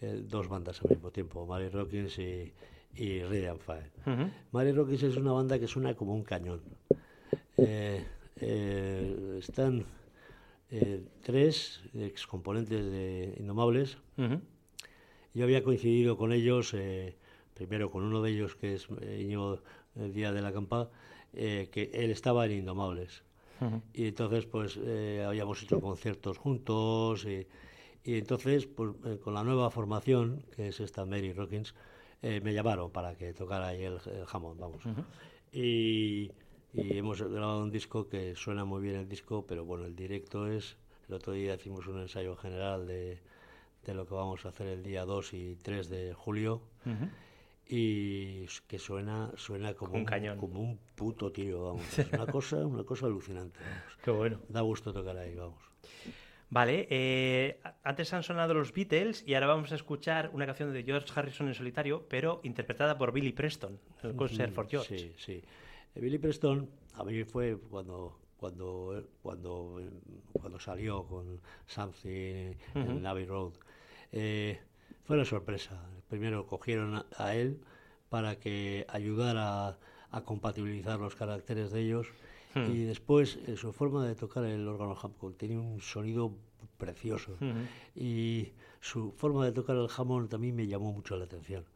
el- dos bandas al mismo tiempo, Mary Rockins y, y Radiant Fire. Ujú. Mary Rockins es una banda que suena como un cañón. Eh, eh, están eh, tres excomponentes de Indomables. Yo había coincidido con ellos, primero con uno de ellos que es Íñigo el día de la campa, eh, que él estaba en Indomables. Ujú. Y entonces, pues, eh, habíamos hecho conciertos juntos. Y, y entonces, pues, eh, con la nueva formación, que es esta Mary Rockins, eh, me llamaron para que tocara ahí el, el jamón, vamos. y, y hemos grabado un disco que suena muy bien el disco, pero bueno, el directo es... El otro día hicimos un ensayo general de, de lo que vamos a hacer el día 2 y 3 de julio Ujú. Y que suena suena como, un cañón. como un puto tiro, vamos. Es una cosa, una cosa alucinante, vamos. Qué bueno. Da gusto tocar ahí, vamos. Vale, eh, antes han sonado los Beatles y ahora vamos a escuchar una canción de George Harrison en solitario, pero interpretada por Billy Preston, el Concert for George. Sí, sí. Eh, Billy Preston a mí fue cuando cuando cuando eh, cuando salió con Something en Abbey Road. eh, fue una sorpresa. Primero cogieron a, a él para que ayudara a, compatibilizar los caracteres de ellos y después eh, su forma de tocar el órgano Hampton tenía un sonido precioso y su forma de tocar el jamón también me llamó mucho la atención.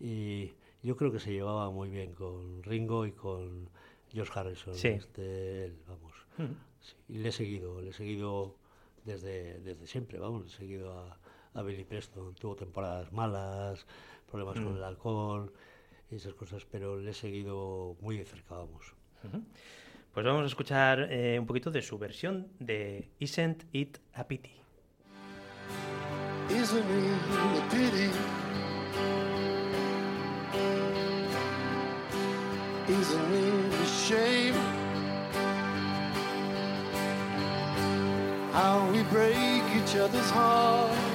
Y yo creo que se llevaba muy bien con Ringo y con George Harrison. Sí. este, él, vamos. Sí, y le he seguido, le he seguido desde, desde siempre, vamos, le he seguido a, a Billy Preston. Tuvo temporadas malas, problemas con el alcohol y esas cosas, pero le he seguido muy de cerca, vamos. Pues vamos a escuchar eh, un poquito de su versión de Isn't It a Pity. Isn't it a pity? Isn't it a shame? How we break each other's heart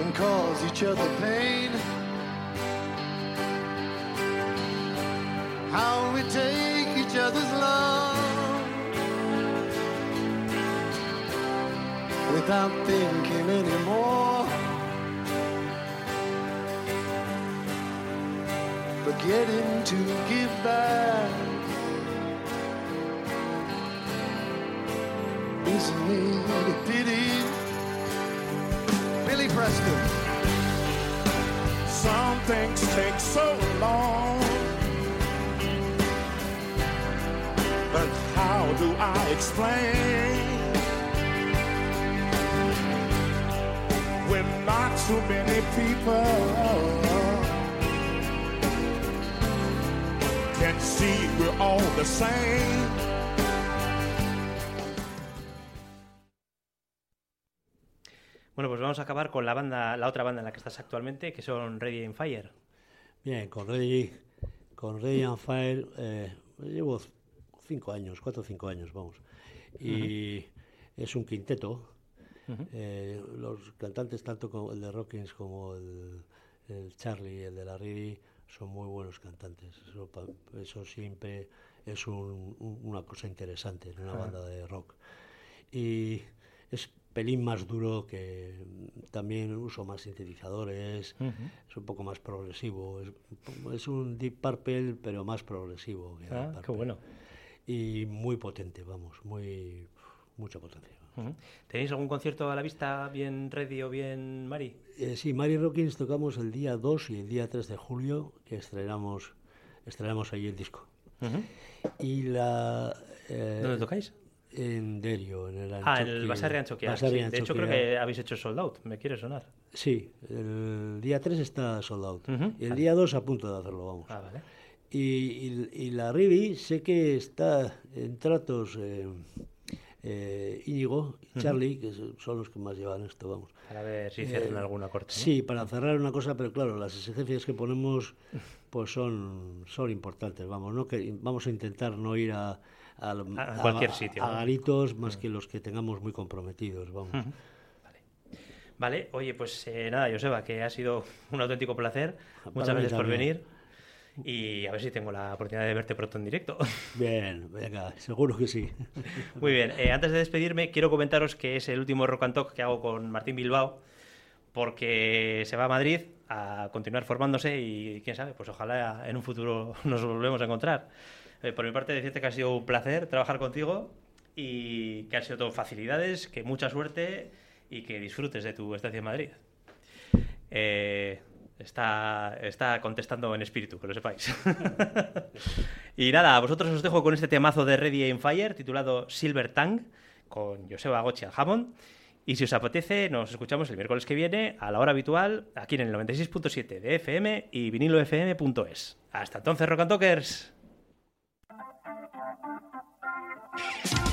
and cause each other pain. How we take each other's love without thinking anymore. Forgetting to give back. Isn't it a pity? Preston. Some things take so long. But how do I explain? When not too many people can see we're all the same. Bueno, pues vamos a acabar con la banda, la otra banda en la que estás actualmente, que son Ready in Fire. Bien, con Ready, con Ready and Fire eh, llevo cinco años, cuatro o cinco años, vamos. Y es un quinteto. Eh, los cantantes, tanto como el de Rockins como el, el Charlie, el de la Ready, son muy buenos cantantes. Eso, eso siempre es un- un- una cosa interesante en una banda de rock. Y es pelín más duro que también uso más sintetizadores, es un poco más progresivo, es, un po- es un Deep Purple pero más progresivo que Ah, qué bueno. y muy potente, vamos, muy mucha potencia. ¿Tenéis algún concierto a la vista bien Ready o bien Mari? Eh, sí, Mary Rockins tocamos el día 2 y el día 3 de julio, que estrenamos, estrenamos ahí el disco. Y la... eh, ¿Dónde tocáis? En Derio, en el Ah, en el. Basarri. Basarri sí. De hecho, creo que habéis hecho sold out. Me quiere sonar. Sí, el día 3 está sold out. Y el vale. día 2 a punto de hacerlo, vamos. Ah, vale. Y, y- y la Rivi sé que está en tratos eh, eh, Íñigo y Charlie, que son- los que más llevan esto, vamos. Para ver si cierran Eh, alguna corte. ¿no? Sí, para cerrar una cosa, pero claro, las exigencias que ponemos pues son, son importantes, vamos, ¿no? que vamos a intentar no ir a, a, A cualquier sitio, a garitos más que los que tengamos muy comprometidos, vamos. Vale, oye, pues eh, nada, Joseba, que ha sido un auténtico placer. Para Muchas gracias por venir. y a ver si tengo la oportunidad de verte pronto en directo. Bien, venga, seguro que sí. Muy bien, eh, antes de despedirme, quiero comentaros que es el último Rock and Talk que hago con Martín Bilbao, porque se va a Madrid a continuar formándose y quién sabe, pues ojalá en un futuro nos volvemos a encontrar. Eh, por mi parte, decirte que ha sido un placer trabajar contigo y que han sido todo facilidades, que mucha suerte y que disfrutes de tu estancia en Madrid. Eh, está, está contestando en espíritu, que lo sepáis. y nada, a vosotros os dejo con este temazo de Ready in Fire titulado Silver Tang con Joseba Gochi al Hammond. Y si os apetece, nos escuchamos el miércoles que viene a la hora habitual aquí en el 96.7 de FM y vinilofm.es. Hasta entonces, Rock and Talkers. you